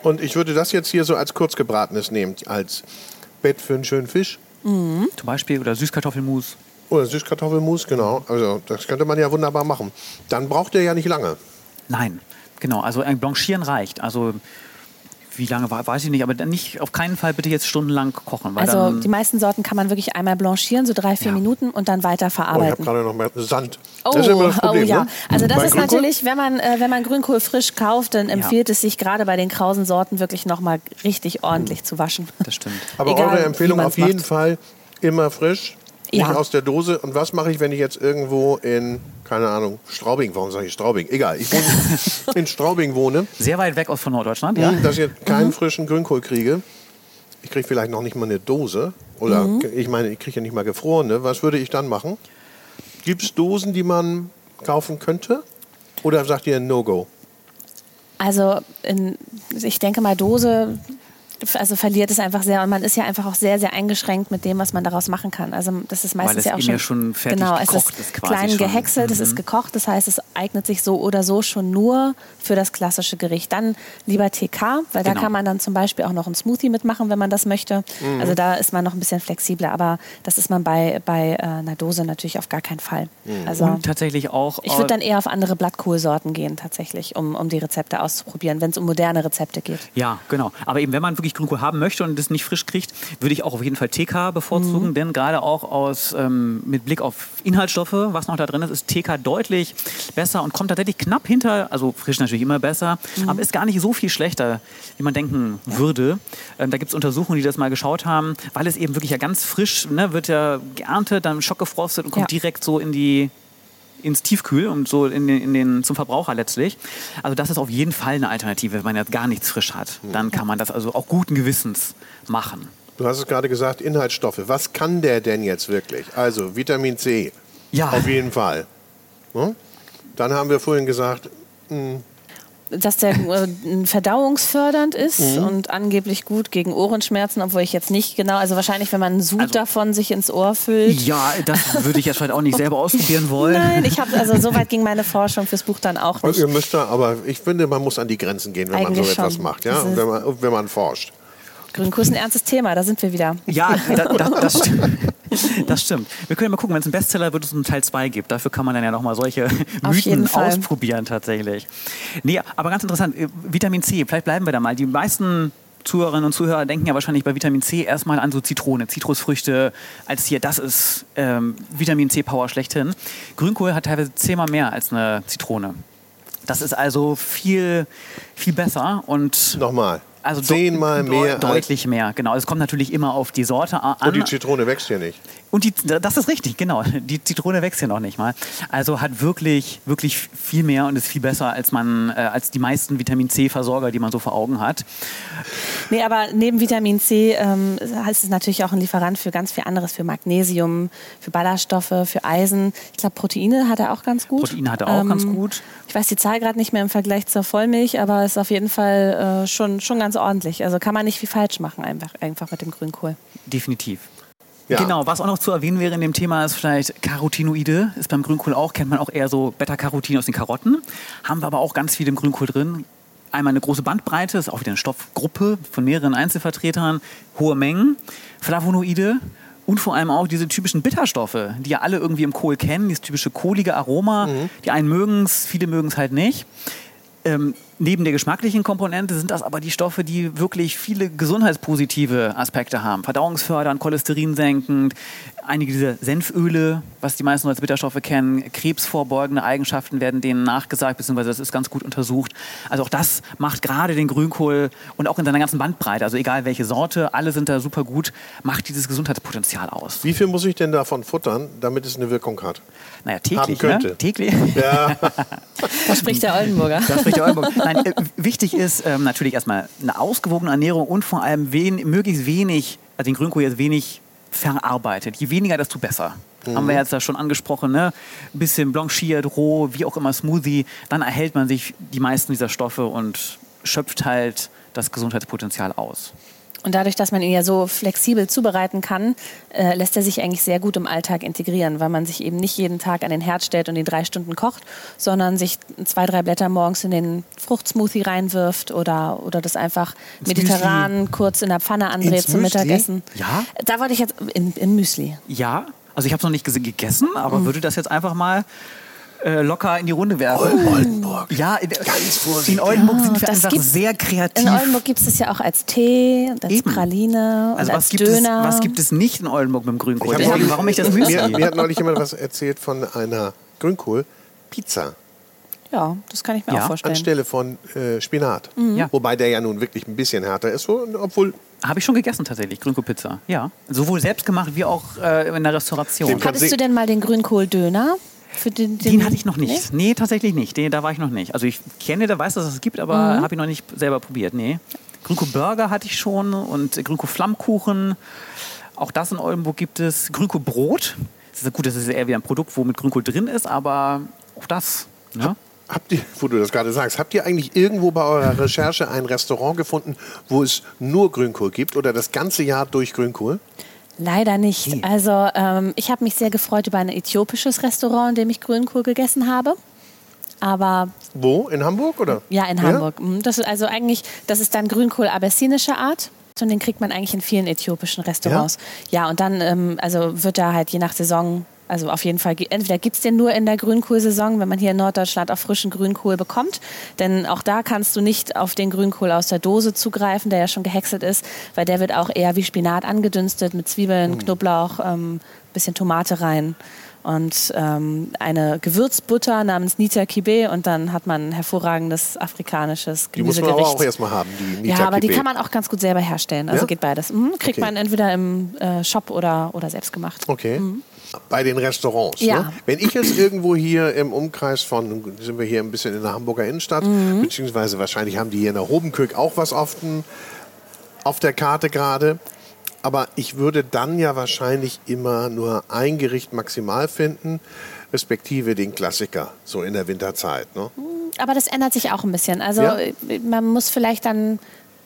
Und ich würde das jetzt hier so als kurz gebratenes nehmen, als Bett für einen schönen Fisch. Zum Beispiel oder Süßkartoffelmus. Oder Süßkartoffelmus, genau. Also das könnte man ja wunderbar machen. Dann braucht der ja nicht lange. Nein, genau. Also ein Blanchieren reicht. Also wie lange war, weiß ich nicht, aber nicht auf keinen Fall bitte jetzt stundenlang kochen. Weil Also dann, die meisten Sorten kann man wirklich einmal blanchieren, so drei, vier Ja. Minuten und dann weiter Oh, ich habe verarbeiten. gerade noch mal Sand. Oh, das ist immer das Problem, oh ja. ne? Also das Bei ist Grünkohl? natürlich, wenn man, äh, wenn man Grünkohl frisch kauft, dann empfiehlt es sich gerade bei den krausen Sorten wirklich nochmal richtig ordentlich zu waschen. das stimmt. Aber Egal, eure Empfehlung auf jeden macht. Fall immer frisch, nicht Ja. aus der Dose. Und was mache ich, wenn ich jetzt irgendwo in, keine Ahnung, Straubing, warum sage ich Straubing? Egal, ich wohne in Straubing wohne, Sehr weit weg aus von Norddeutschland, ja? dass ich jetzt Mhm. keinen frischen Grünkohl kriege. Ich kriege vielleicht noch nicht mal eine Dose. Oder Mhm. ich meine, ich kriege ja nicht mal gefrorene. Was würde ich dann machen? Gibt es Dosen, die man kaufen könnte? Oder sagt ihr No-Go? Also in, ich denke mal, Dose also verliert es einfach sehr und man ist ja einfach auch sehr, sehr eingeschränkt mit dem, was man daraus machen kann. Also das ist meistens es ja auch schon, ja schon fertig genau, es gekocht ist ist quasi klein schon. gehäckselt, es Mhm. ist gekocht, das heißt, es eignet sich so oder so schon nur für das klassische Gericht. Dann lieber TK, weil da Genau. kann man dann zum Beispiel auch noch einen Smoothie mitmachen, wenn man das möchte. Mhm. Also da ist man noch ein bisschen flexibler, aber das ist man bei, bei äh, einer Dose natürlich auf gar keinen Fall. Also Und tatsächlich auch. ich würde dann eher auf andere Blattkohlsorten gehen tatsächlich, um, um die Rezepte auszuprobieren, wenn es um moderne Rezepte geht. Ja, genau. Aber eben, wenn man wirklich Grünkohl haben möchte und das nicht frisch kriegt, würde ich auch auf jeden Fall TK bevorzugen, denn gerade auch aus, ähm, mit Blick auf Inhaltsstoffe, was noch da drin ist, ist TK deutlich besser und kommt tatsächlich knapp hinter, also frisch natürlich immer besser, aber ist gar nicht so viel schlechter, wie man denken würde. Ähm, da gibt es Untersuchungen, die das mal geschaut haben, weil es eben wirklich ja ganz frisch, ne, wird ja geerntet, dann schockgefrostet und kommt Ja. direkt so in die ins Tiefkühl und so in den, in den, zum Verbraucher letztlich. Also das ist auf jeden Fall eine Alternative, wenn man jetzt gar nichts frisch hat. Dann kann man das also auch guten Gewissens machen. Du hast es gerade gesagt, Inhaltsstoffe. Was kann der denn jetzt wirklich? Also Vitamin C. Ja. Auf jeden Fall. Ne? Dann haben wir vorhin gesagt, dass der äh, verdauungsfördernd ist Mhm. und angeblich gut gegen Ohrenschmerzen, obwohl ich jetzt nicht genau, also wahrscheinlich, wenn man einen Sud Also- davon sich ins Ohr füllt. Ja, das würde ich jetzt vielleicht auch nicht selber ausprobieren wollen. Nein, ich habe also so weit ging meine Forschung fürs Buch dann auch nicht. ihr müsst da, aber ich finde, man muss an die Grenzen gehen, wenn man so Eigentlich etwas schon. macht. Ja? Wenn man, wenn man forscht. Grünkohl ist ein ernstes Thema, da sind wir wieder. Ja, da, da, das, stimmt. das stimmt. Wir können ja mal gucken, wenn es einen Bestseller wird, es einen Teil 2 gibt. Dafür kann man dann ja nochmal solche Auf Mythen ausprobieren tatsächlich. Nee, aber ganz interessant, äh, Vitamin C, vielleicht bleiben wir da mal. Die meisten Zuhörerinnen und Zuhörer denken ja wahrscheinlich bei Vitamin C erstmal an so Zitrone, Zitrusfrüchte, als hier, das ist ähm, Vitamin C-Power schlechthin. Grünkohl hat teilweise zehnmal mehr als eine Zitrone. Das ist also viel, viel besser und Nochmal. Also Zehnmal de- mehr. als- Deutlich mehr, genau. Es kommt natürlich immer auf die Sorte an. Und die Zitrone wächst hier nicht. Und die, das ist richtig, genau. Die Zitrone wächst ja noch nicht mal. Also hat wirklich, wirklich viel mehr und ist viel besser als man, äh, als die meisten Vitamin C-Versorger, die man so vor Augen hat. Nee, aber neben Vitamin C ähm, ist es natürlich auch ein Lieferant für ganz viel anderes, für Magnesium, für Ballaststoffe, für Eisen. Ich glaube, Proteine hat er auch ganz gut. Proteine hat er auch ganz gut. Ich weiß die Zahl gerade nicht mehr im Vergleich zur Vollmilch, aber ist auf jeden Fall äh, schon, schon ganz ordentlich. Also kann man nicht viel falsch machen einfach, einfach mit dem Grünkohl. Definitiv. Ja. Genau, was auch noch zu erwähnen wäre in dem Thema ist vielleicht Carotinoide. Ist beim Grünkohl auch, kennt man auch eher so Beta-Carotin aus den Karotten. Haben wir aber auch ganz viel im Grünkohl drin. Einmal eine große Bandbreite, ist auch wieder eine Stoffgruppe von mehreren Einzelvertretern, hohe Mengen, Flavonoide und vor allem auch diese typischen Bitterstoffe, die ja alle irgendwie im Kohl kennen, dieses typische kohlige Aroma. Die einen mögen es, viele mögen es halt nicht. Ähm, neben der geschmacklichen Komponente sind das aber die Stoffe, die wirklich viele gesundheitspositive Aspekte haben. Verdauungsfördernd, cholesterinsenkend, einige dieser Senföle, was die meisten als Bitterstoffe kennen, krebsvorbeugende Eigenschaften werden denen nachgesagt, beziehungsweise das ist ganz gut untersucht. Also auch das macht gerade den Grünkohl und auch in seiner ganzen Bandbreite, also egal welche Sorte, alle sind da super gut, macht dieses Gesundheitspotenzial aus. Wie viel muss ich denn davon futtern, damit es eine Wirkung hat? Naja, Haben täglich, könnte. ne? Täglich. Ja, Da spricht der Oldenburger. Das spricht der Oldenburg. Nein, äh, wichtig ist ähm, natürlich erstmal eine ausgewogene Ernährung und vor allem wen, möglichst wenig, also den Grünkohl jetzt wenig verarbeitet. Je weniger, desto besser. Haben wir jetzt da schon angesprochen, ne? Ein bisschen blanchiert, roh, wie auch immer Smoothie. Dann erhält man sich die meisten dieser Stoffe und schöpft halt das Gesundheitspotenzial aus. Und dadurch, dass man ihn ja so flexibel zubereiten kann, äh, lässt er sich eigentlich sehr gut im Alltag integrieren, weil man sich eben nicht jeden Tag an den Herd stellt und ihn drei Stunden kocht, sondern sich zwei, drei Blätter morgens in den Fruchtsmoothie reinwirft oder, oder das einfach Ins mediterran kurz in der Pfanne andreht zum Müsli? Mittagessen. Ja? Da wollte ich jetzt in, im Müsli. Ja, also ich habe es noch nicht ges- gegessen, aber würde das jetzt einfach mal äh, locker in die Runde werfen. Oldenburg. Ja, in, vorsichtig. in Oldenburg sind wir das einfach sehr kreativ. In Oldenburg gibt es es ja auch als Tee und als Eben. Praline und Also als was gibt, es, Döner. was gibt es nicht in Oldenburg mit dem Grünkohl? Ich Deswegen, warum nicht das mir, Müsli? mir hat neulich jemand was erzählt von einer Grünkohl-Pizza Ja, das kann ich mir Ja, auch vorstellen. anstelle von äh, Spinat. Ja. Wobei der ja nun wirklich ein bisschen härter ist, obwohl Habe ich schon gegessen tatsächlich, Grünkohlpizza. Ja. Sowohl selbst gemacht wie auch äh, in der Restauration. Hattest du denn mal den Grünkohl-Döner? Für den, Den hatte ich noch nicht. Nee, tatsächlich nicht. Den, da war ich noch nicht. Also ich kenne, da weiß, dass es gibt, aber habe ich noch nicht selber probiert. Nee. Grünkohl-Burger hatte ich schon und Grünkohl-Flammkuchen. Auch das in Oldenburg gibt es. Grünkohl-Brot. Das ist gut, das ist eher wieder ein Produkt, wo mit Grünkohl drin ist, aber auch das. Ne? Habt ihr, wo du das gerade sagst, habt ihr eigentlich irgendwo bei eurer Recherche ein Restaurant gefunden, wo es nur Grünkohl gibt oder das ganze Jahr durch Grünkohl? Leider nicht. Okay. Also ähm, ich habe mich sehr gefreut über ein äthiopisches Restaurant, in dem ich Grünkohl gegessen habe. Aber Wo? In Hamburg oder? ja, in Hamburg. Mhm, Das ist also eigentlich, das ist dann Grünkohl abyssinischer Art. Und den kriegt man eigentlich in vielen äthiopischen Restaurants. Ja, und dann ähm, also wird da halt je nach Saison, also auf jeden Fall, entweder gibt es den nur in der Grünkohlsaison, wenn man hier in Norddeutschland auch frischen Grünkohl bekommt. Denn auch da kannst du nicht auf den Grünkohl aus der Dose zugreifen, der ja schon gehäckselt ist, weil der wird auch eher wie Spinat angedünstet mit Zwiebeln, Knoblauch, ähm, bisschen Tomate rein. Und ähm, eine Gewürzbutter namens Nita Kibe und dann hat man ein hervorragendes afrikanisches Die muss man Gemüsegericht. aber auch erstmal haben, die Nita Ja, aber die Kibbe. kann man auch ganz gut selber herstellen. Also Ja? geht beides. Mhm, kriegt Okay. man entweder im äh, Shop oder, oder selbst gemacht. Okay. Bei den Restaurants. Ja. Ne? Wenn ich jetzt irgendwo hier im Umkreis von, sind wir hier ein bisschen in der Hamburger Innenstadt, Mhm. beziehungsweise wahrscheinlich haben die hier in der Hobenkirk auch was auf, den, auf der Karte gerade. Aber ich würde dann ja wahrscheinlich immer nur ein Gericht maximal finden, respektive den Klassiker, so in der Winterzeit. Ne? Aber das ändert sich auch ein bisschen. Also Ja? man muss vielleicht dann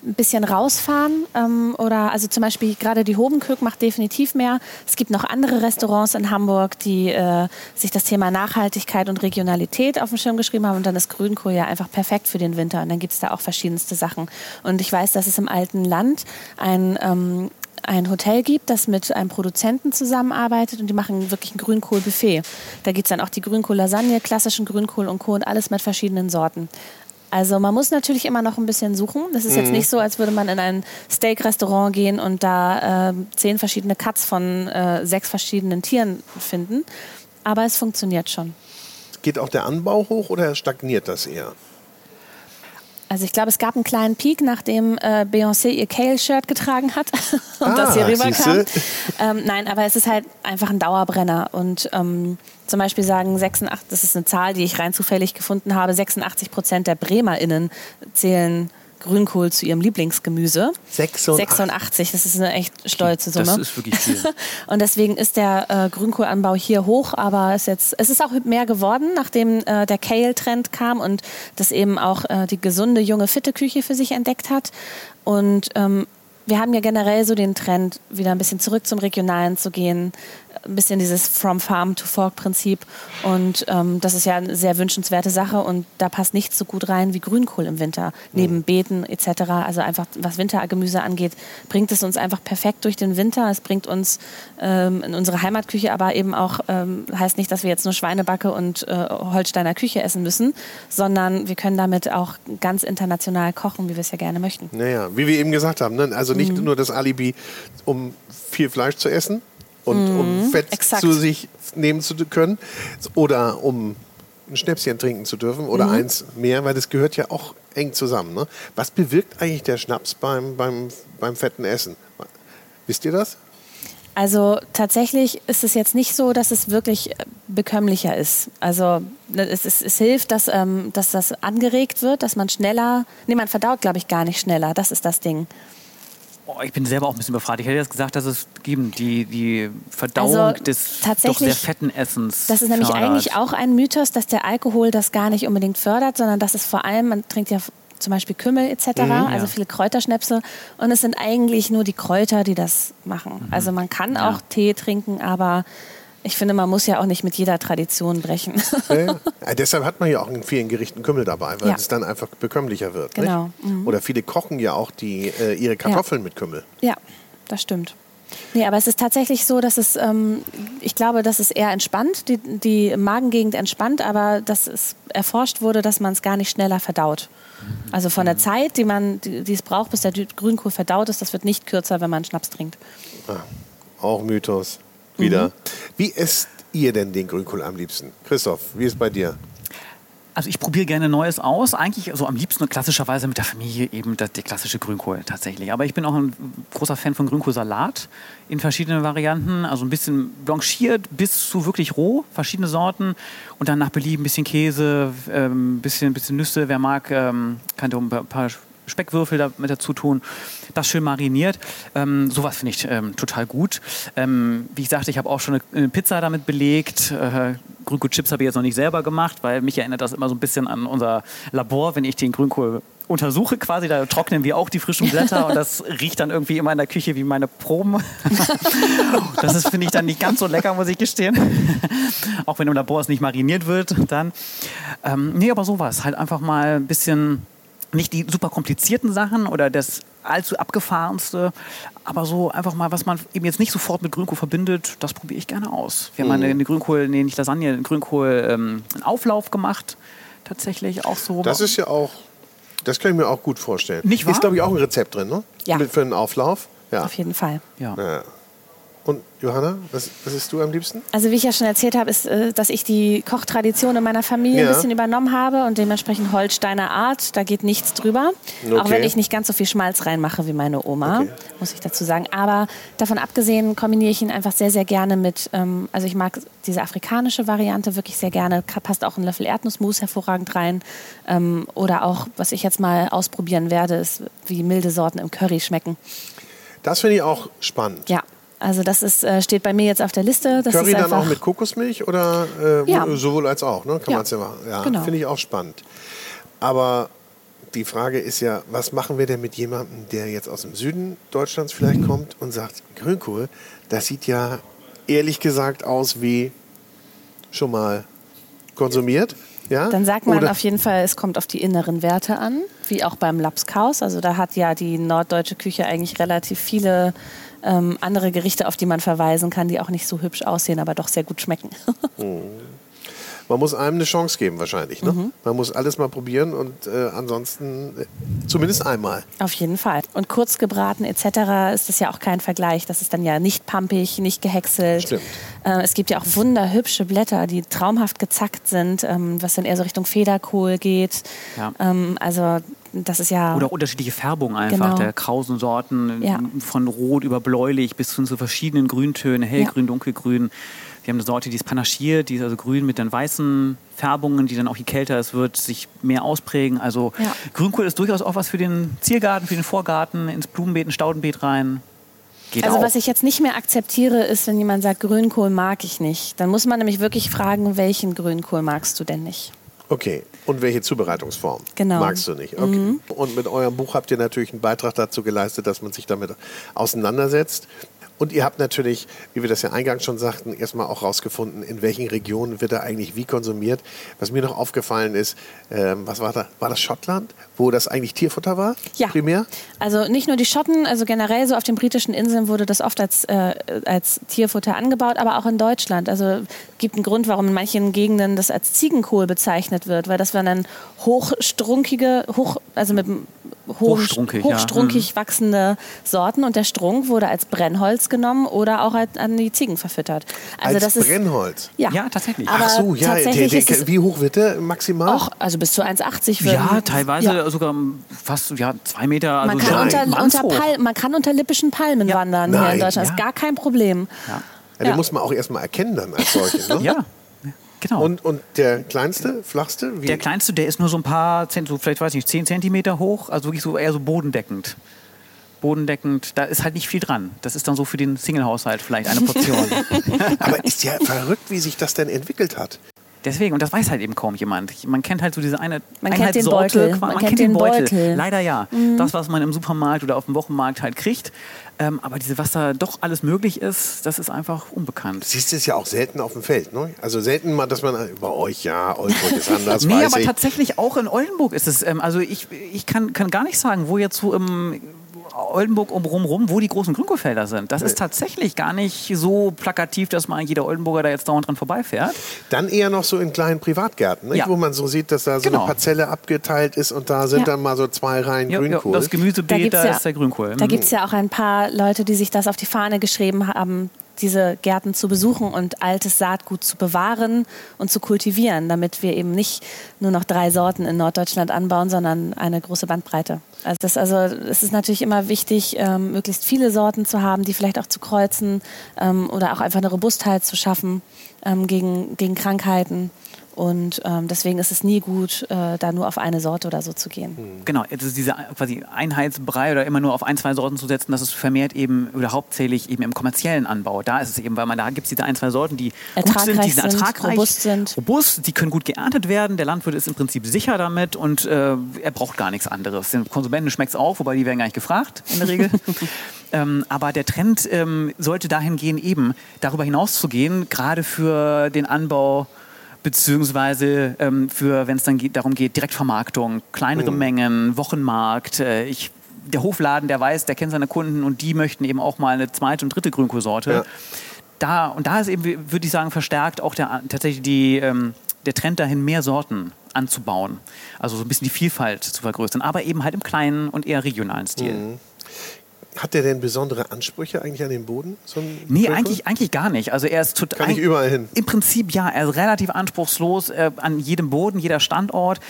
ein bisschen rausfahren ähm, oder also zum Beispiel gerade die Hobenkirk macht definitiv mehr. Es gibt noch andere Restaurants in Hamburg, die äh, sich das Thema Nachhaltigkeit und Regionalität auf den Schirm geschrieben haben und dann ist Grünkohl ja einfach perfekt für den Winter und dann gibt es da auch verschiedenste Sachen. Und ich weiß, dass es im alten Land ein ähm, ein Hotel gibt, das mit einem Produzenten zusammenarbeitet und die machen wirklich ein Grünkohlbuffet. Da gibt es dann auch die Grünkohl-Lasagne, klassischen Grünkohl und Co. und alles mit verschiedenen Sorten. Also man muss natürlich immer noch ein bisschen suchen. Das ist jetzt nicht so, als würde man in ein Steak-Restaurant gehen und da äh, zehn verschiedene Cuts von äh, sechs verschiedenen Tieren finden. Aber es funktioniert schon. Geht auch der Anbau hoch oder stagniert das eher? Also ich glaube, es gab einen kleinen Peak, nachdem äh, Beyoncé ihr Kale-Shirt getragen hat und Ah, das hier rüberkam. Ähm, nein, aber es ist halt einfach ein Dauerbrenner. Und ähm, zum Beispiel sagen 86, das ist eine Zahl, die ich rein zufällig gefunden habe, 86 Prozent der BremerInnen zählen Grünkohl zu ihrem Lieblingsgemüse. 86. 86, das ist eine echt stolze Summe. Das ist wirklich viel. Und deswegen ist der äh, Grünkohlanbau hier hoch, aber es, jetzt, es ist auch mehr geworden, nachdem äh, der Kale-Trend kam und das eben auch äh, die gesunde, junge, fitte Küche für sich entdeckt hat. Und ähm, wir haben ja generell so den Trend, wieder ein bisschen zurück zum Regionalen zu gehen, ein bisschen dieses From Farm to Fork Prinzip. Und ähm, das ist ja eine sehr wünschenswerte Sache und da passt nichts so gut rein wie Grünkohl im Winter. Neben Beeten etc. Also einfach, was Wintergemüse angeht, bringt es uns einfach perfekt durch den Winter. Es bringt uns ähm, in unsere Heimatküche, aber eben auch, ähm, heißt nicht, dass wir jetzt nur Schweinebacke und äh, Holsteiner Küche essen müssen, sondern wir können damit auch ganz international kochen, wie wir es ja gerne möchten. Naja, wie wir eben gesagt haben, ne? also nicht Mhm. nur das Alibi, um viel Fleisch zu essen und um Fett Mhm. exakt. zu sich nehmen zu können oder um ein Schnäpschen trinken zu dürfen oder Mhm. eins mehr, weil das gehört ja auch eng zusammen. Ne? Was bewirkt eigentlich der Schnaps beim, beim, beim fetten Essen? Wisst ihr das? Also tatsächlich ist es jetzt nicht so, dass es wirklich äh, bekömmlicher ist. Also ne, es, es, es hilft, dass, ähm, dass das angeregt wird, dass man schneller, nee, man verdaut, glaube ich, gar nicht schneller. Das ist das Ding. Oh, ich bin selber auch ein bisschen befragt. Ich hätte jetzt gesagt, dass es geben, die, die Verdauung Also, des doch sehr fetten Essens. Das ist nämlich fördert. eigentlich auch ein Mythos, dass der Alkohol das gar nicht unbedingt fördert, sondern dass es vor allem, man trinkt ja zum Beispiel Kümmel etc., also viele Kräuterschnäpse und es sind eigentlich nur die Kräuter, die das machen. Also man kann Ja. auch Tee trinken, aber ich finde, man muss ja auch nicht mit jeder Tradition brechen. Ja, ja, deshalb hat man ja auch in vielen Gerichten Kümmel dabei, weil Ja. es dann einfach bekömmlicher wird. Genau. Nicht? Oder viele kochen ja auch die, äh, ihre Kartoffeln mit Kümmel. Ja, das stimmt. Nee, aber es ist tatsächlich so, dass es, ähm, ich glaube, dass es eher entspannt, die, die Magengegend entspannt, aber dass es erforscht wurde, dass man es gar nicht schneller verdaut. Also von der Zeit, die man, die, die es braucht, bis der Grünkohl verdaut ist, das wird nicht kürzer, wenn man Schnaps trinkt. Auch Mythos. Wieder. Mhm. Wie esst ihr denn den Grünkohl am liebsten? Christoph, wie ist bei dir? Also ich probiere gerne Neues aus. Eigentlich so am liebsten und klassischerweise mit der Familie eben das, der klassische Grünkohl tatsächlich. Aber ich bin auch ein großer Fan von Grünkohlsalat in verschiedenen Varianten. Also ein bisschen blanchiert bis zu wirklich roh, verschiedene Sorten. Und dann nach Belieben ein bisschen Käse, ein ähm, bisschen, bisschen Nüsse. Wer mag, ähm, kann da ein paar Speckwürfel da mit dazu tun. Das schön mariniert. Ähm, sowas finde ich ähm, total gut. Ähm, wie ich sagte, ich habe auch schon eine, eine Pizza damit belegt. Äh, Grünkohl-Chips habe ich jetzt noch nicht selber gemacht, weil mich erinnert das immer so ein bisschen an unser Labor, wenn ich den Grünkohl untersuche quasi, da trocknen wir auch die frischen Blätter und das riecht dann irgendwie immer in der Küche wie meine Proben. das ist, finde ich, dann nicht ganz so lecker, muss ich gestehen. auch wenn im Labor es nicht mariniert wird, dann. Ähm, nee, aber sowas. Halt einfach mal ein bisschen, nicht die super komplizierten Sachen oder das allzu abgefahrenste, aber so einfach mal, was man eben jetzt nicht sofort mit Grünkohl verbindet, das probiere ich gerne aus. Wir haben Mhm. eine, eine Grünkohl, nee, nicht Lasagne, einen Grünkohl, ähm, einen Auflauf gemacht. Tatsächlich auch so. Das ist ja auch, das kann ich mir auch gut vorstellen. Nicht wahr? Ist, glaube ich, auch ein Rezept drin, ne? Ja. Mit, für einen Auflauf. Ja. Auf jeden Fall. ja. ja. Und Johanna, was, was isst du am liebsten? Also wie ich ja schon erzählt habe, ist, äh, dass ich die Kochtradition in meiner Familie Ja. ein bisschen übernommen habe und dementsprechend Holsteiner Art, da geht nichts drüber. Okay. Auch wenn ich nicht ganz so viel Schmalz reinmache wie meine Oma, Okay. muss ich dazu sagen. Aber davon abgesehen kombiniere ich ihn einfach sehr, sehr gerne mit, ähm, also ich mag diese afrikanische Variante wirklich sehr gerne. Passt auch ein Löffel Erdnussmus hervorragend rein. Ähm, oder auch, was ich jetzt mal ausprobieren werde, ist, wie milde Sorten im Curry schmecken. Das finde ich auch spannend. Ja. Also das ist, äh, steht bei mir jetzt auf der Liste. Das Curry ist dann auch mit Kokosmilch oder äh, Ja. sowohl als auch, ne? Kann Ja. man es ja machen. Ja, Genau. finde ich auch spannend. Aber die Frage ist ja, was machen wir denn mit jemandem, der jetzt aus dem Süden Deutschlands vielleicht kommt und sagt, Grünkohl, das sieht ja ehrlich gesagt aus wie schon mal konsumiert. Ja? Dann sagt man Oder- auf jeden Fall, es kommt auf die inneren Werte an, wie auch beim Lapskaus. Also da hat ja die norddeutsche Küche eigentlich relativ viele ähm, andere Gerichte, auf die man verweisen kann, die auch nicht so hübsch aussehen, aber doch sehr gut schmecken. Man muss einem eine Chance geben wahrscheinlich. Ne? Mhm. Man muss alles mal probieren und äh, ansonsten äh, zumindest einmal. auf jeden Fall. Und kurz gebraten etc. ist das ja auch kein Vergleich. Das ist dann ja nicht pampig, nicht gehäckselt. Stimmt. Äh, es gibt ja auch wunderhübsche Blätter, die traumhaft gezackt sind, ähm, was dann eher so Richtung Federkohl geht. Ja. Ähm, also das ist ja... Oder unterschiedliche Färbungen einfach Genau. der krausen Sorten, Ja. von rot über bläulich bis hin zu verschiedenen Grüntönen, hellgrün, Ja. dunkelgrün. Wir haben eine Sorte, die ist panaschiert, die ist also grün mit den weißen Färbungen, die dann auch je kälter es wird, sich mehr ausprägen. Also Ja. Grünkohl ist durchaus auch was für den Ziergarten, für den Vorgarten, ins Blumenbeet, ins Staudenbeet rein. Geht Also auch. was ich jetzt nicht mehr akzeptiere, ist, wenn jemand sagt, Grünkohl mag ich nicht. Dann muss man nämlich wirklich fragen, welchen Grünkohl magst du denn nicht? Okay. Und welche Zubereitungsform Genau. magst du nicht? Okay. Und mit eurem Buch habt ihr natürlich einen Beitrag dazu geleistet, dass man sich damit auseinandersetzt. Und ihr habt natürlich, wie wir das ja eingangs schon sagten, erstmal auch rausgefunden, in welchen Regionen wird er eigentlich wie konsumiert. Was mir noch aufgefallen ist, ähm, was war da? War das Schottland, wo das eigentlich Tierfutter war? Ja. Primär? Also nicht nur die Schotten, also generell so auf den britischen Inseln wurde das oft als, äh, als Tierfutter angebaut, aber auch in Deutschland. Also gibt einen Grund, warum in manchen Gegenden das als Ziegenkohl bezeichnet wird, weil das waren dann hochstrunkige, hoch, also mit hohen, Hochstrunkig, ja. hochstrunkig wachsende Sorten und der Strunk wurde als Brennholz genommen oder auch als, an die Ziegen verfüttert. Also Als das ist Brennholz. ja, Ja, tatsächlich. Aber Ach so, ja. Der, tatsächlich der, ist es wie hoch wird der maximal? auch, also bis zu 1,80 würden- ja, teilweise Ja. sogar fast ja, zwei Meter. Also Man kann, unter, unter. Pal man kann unter lippischen Palmen Ja. wandern hier Nein. in Deutschland. Ja. Ist gar kein Problem. Ja. ja, den ja. muss man auch erstmal erkennen dann als solche. Ne? ja, genau. Und, und der kleinste, flachste? Wie? Der kleinste, der ist nur so ein paar, Zent- so vielleicht weiß ich nicht, 10 Zentimeter hoch, also wirklich so eher so bodendeckend. Bodendeckend, da ist halt nicht viel dran. Das ist dann so für den Single-Haushalt vielleicht eine Portion. Aber ist ja verrückt, wie sich das denn entwickelt hat. Deswegen, und das weiß halt eben kaum jemand. Man kennt halt so diese eine Man kennt den Einheitssorte, Beutel. qua- Man kennt den Beutel. Mhm. Leider ja. Das, was man im Supermarkt oder auf dem Wochenmarkt halt kriegt. Ähm, aber diese, was da doch alles möglich ist, das ist einfach unbekannt. Siehst du es ja auch selten auf dem Feld. Ne? Also selten mal, dass man bei euch, ja, Oldenburg ist anders, Nee, weiß aber ich. tatsächlich auch in Oldenburg ist es. Ähm, also ich, ich kann, kann gar nicht sagen, wo jetzt so im Oldenburg um rum rum, wo die großen Grünkohlfelder sind. Das ist tatsächlich gar nicht so plakativ, dass man jeder Oldenburger da jetzt dauernd dran vorbeifährt. Dann eher noch so in kleinen Privatgärten? Ja. wo man so sieht, dass da so Genau. eine Parzelle abgeteilt ist und da sind Ja. dann mal so zwei Reihen Ja, ja, Grünkohl. das Gemüsebeet, da, ja, ist der Grünkohl. Da Mhm. gibt es ja auch ein paar Leute, die sich das auf die Fahne geschrieben haben, diese Gärten zu besuchen und altes Saatgut zu bewahren und zu kultivieren, damit wir eben nicht nur noch drei Sorten in Norddeutschland anbauen, sondern eine große Bandbreite. Also, das, also es ist natürlich immer wichtig, ähm, möglichst viele Sorten zu haben, die vielleicht auch zu kreuzen ähm, oder auch einfach eine Robustheit zu schaffen ähm, gegen, gegen Krankheiten. Und ähm, deswegen ist es nie gut, äh, da nur auf eine Sorte oder so zu gehen. Mhm. Genau, also diese quasi Einheitsbrei oder immer nur auf ein, zwei Sorten zu setzen, das ist vermehrt eben oder hauptsächlich eben im kommerziellen Anbau. Da ist es eben, weil man da gibt es diese ein, zwei Sorten, die gut sind, die sind ertragreich, robust sind. Robust, die können gut geerntet werden. Der Landwirt ist im Prinzip sicher damit und äh, er braucht gar nichts anderes. Den Konsumenten schmeckt es auch, wobei die werden gar nicht gefragt in der Regel. ähm, aber der Trend ähm, sollte dahin gehen, eben darüber hinaus zu gehen, gerade für den Anbau beziehungsweise ähm, für, wenn es dann geht, darum geht, Direktvermarktung, kleinere mhm. Mengen, Wochenmarkt. Äh, ich, der Hofladen, der weiß, der kennt seine Kunden und die möchten eben auch mal eine zweite und dritte Grünkohlsorte. Ja. Da, und da ist eben, würde ich sagen, verstärkt auch der, tatsächlich die, ähm, der Trend dahin, mehr Sorten anzubauen. Also so ein bisschen die Vielfalt zu vergrößern, aber eben halt im kleinen und eher regionalen Stil. Mhm. Hat der denn besondere Ansprüche eigentlich an den Boden? So nee, eigentlich, eigentlich gar nicht. Also er ist total. Kann ich überall hin? Im Prinzip ja. Er ist relativ anspruchslos äh, an jedem Boden, jeder Standort.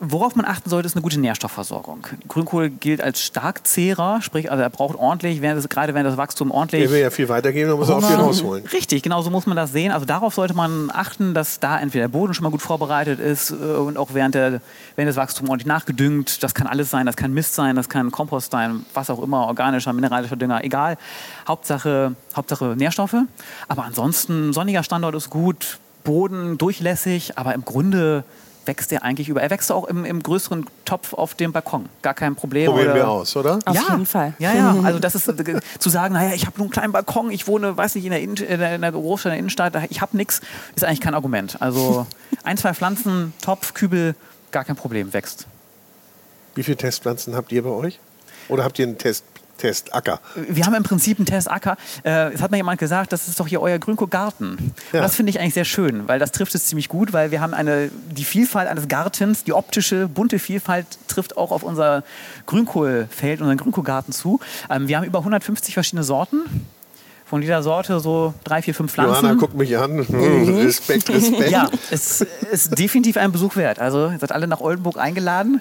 Worauf man achten sollte, ist eine gute Nährstoffversorgung. Grünkohl gilt als Starkzehrer, sprich, also er braucht ordentlich, während das, gerade wenn das Wachstum ordentlich. Er will ja viel weitergeben, dann muss er auch viel rausholen. Richtig, genau so muss man das sehen. Also darauf sollte man achten, dass da entweder der Boden schon mal gut vorbereitet ist äh, und auch während, der, während das Wachstum ordentlich nachgedüngt. Das kann alles sein, das kann Mist sein, das kann Kompost sein, was auch immer, organischer, mineralischer Dünger, egal. Hauptsache, Hauptsache Nährstoffe. Aber ansonsten, sonniger Standort ist gut, Boden durchlässig, aber im Grunde wächst er eigentlich über. Er wächst auch im, im größeren Topf auf dem Balkon. Gar kein Problem. Probieren oder? wir aus, oder? Auf ja, jeden Fall. Ja, ja. Also das ist äh, zu sagen, naja, ich habe nur einen kleinen Balkon, ich wohne, weiß nicht, in der, in, in der Großstadt, in der Innenstadt, ich habe nichts, ist eigentlich kein Argument. Also ein, zwei Pflanzen, Topf, Kübel, gar kein Problem, wächst. Wie viele Testpflanzen habt ihr bei euch? Oder habt ihr einen Test Test Acker. Wir haben im Prinzip einen Test Acker. Äh, es hat mir jemand gesagt, das ist doch hier euer Grünkohl-Garten. Ja. das finde ich eigentlich sehr schön, weil das trifft es ziemlich gut, weil wir haben eine, die Vielfalt eines Gartens, die optische, bunte Vielfalt trifft auch auf unser Grünkohlfeld, unseren Grünkohlgarten zu. Ähm, wir haben über 150 verschiedene Sorten von jeder Sorte so drei, vier, fünf Pflanzen. Johanna guckt mich an. Mhm. Respekt, Respekt. Ja, es ist definitiv ein Besuch wert. Also ihr seid alle nach Oldenburg eingeladen.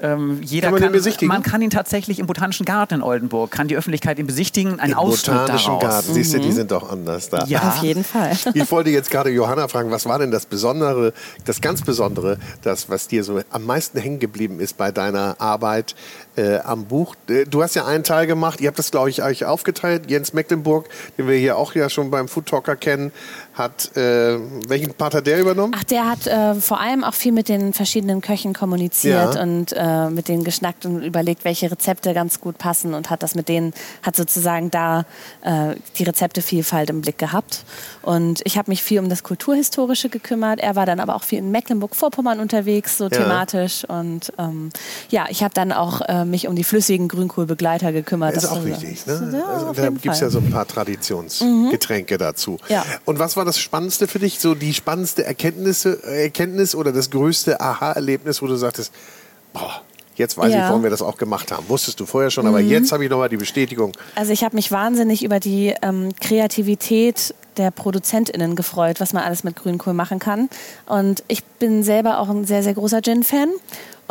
Ähm, jeder kann man, kann, besichtigen? man kann ihn tatsächlich im Botanischen Garten in Oldenburg, kann die Öffentlichkeit ihn besichtigen, ein Im Ausschnitt Botanischen daraus. Garten, siehst du, die mhm. sind doch anders da. Ja, auf jeden Fall. Ich wollte jetzt gerade Johanna fragen, was war denn das Besondere, das ganz Besondere, das, was dir so am meisten hängen geblieben ist bei deiner Arbeit äh, am Buch. Äh, du hast ja einen Teil gemacht, ihr habt das, glaube ich, euch aufgeteilt. Jens Mecklenburg, den wir hier auch ja schon beim Food Talker kennen, hat, äh, welchen Part hat der übernommen? Ach, der hat äh, vor allem auch viel mit den verschiedenen Köchen kommuniziert ja. und äh, mit denen geschnackt und überlegt, welche Rezepte ganz gut passen und hat das mit denen, hat sozusagen da äh, die Rezeptevielfalt im Blick gehabt. Und ich habe mich viel um das Kulturhistorische gekümmert. Er war dann aber auch viel in Mecklenburg-Vorpommern unterwegs, so ja. thematisch. Und ähm, ja, ich habe dann auch äh, mich um die flüssigen Grünkohlbegleiter gekümmert. Das ist auch wichtig. Ne? Ja, also, da gibt es ja so ein paar Traditionsgetränke mhm. dazu. Ja. Und was war war das Spannendste für dich? So die spannendste Erkenntnisse, Erkenntnis oder das größte Aha-Erlebnis, wo du sagtest, boah, Jetzt weiß ja. ich, warum wir das auch gemacht haben. Wusstest du vorher schon, aber mhm. jetzt habe ich nochmal die Bestätigung. Also ich habe mich wahnsinnig über die ähm, Kreativität der ProduzentInnen gefreut, was man alles mit Grünkohl machen kann. Und ich bin selber auch ein sehr, sehr großer Gin-Fan.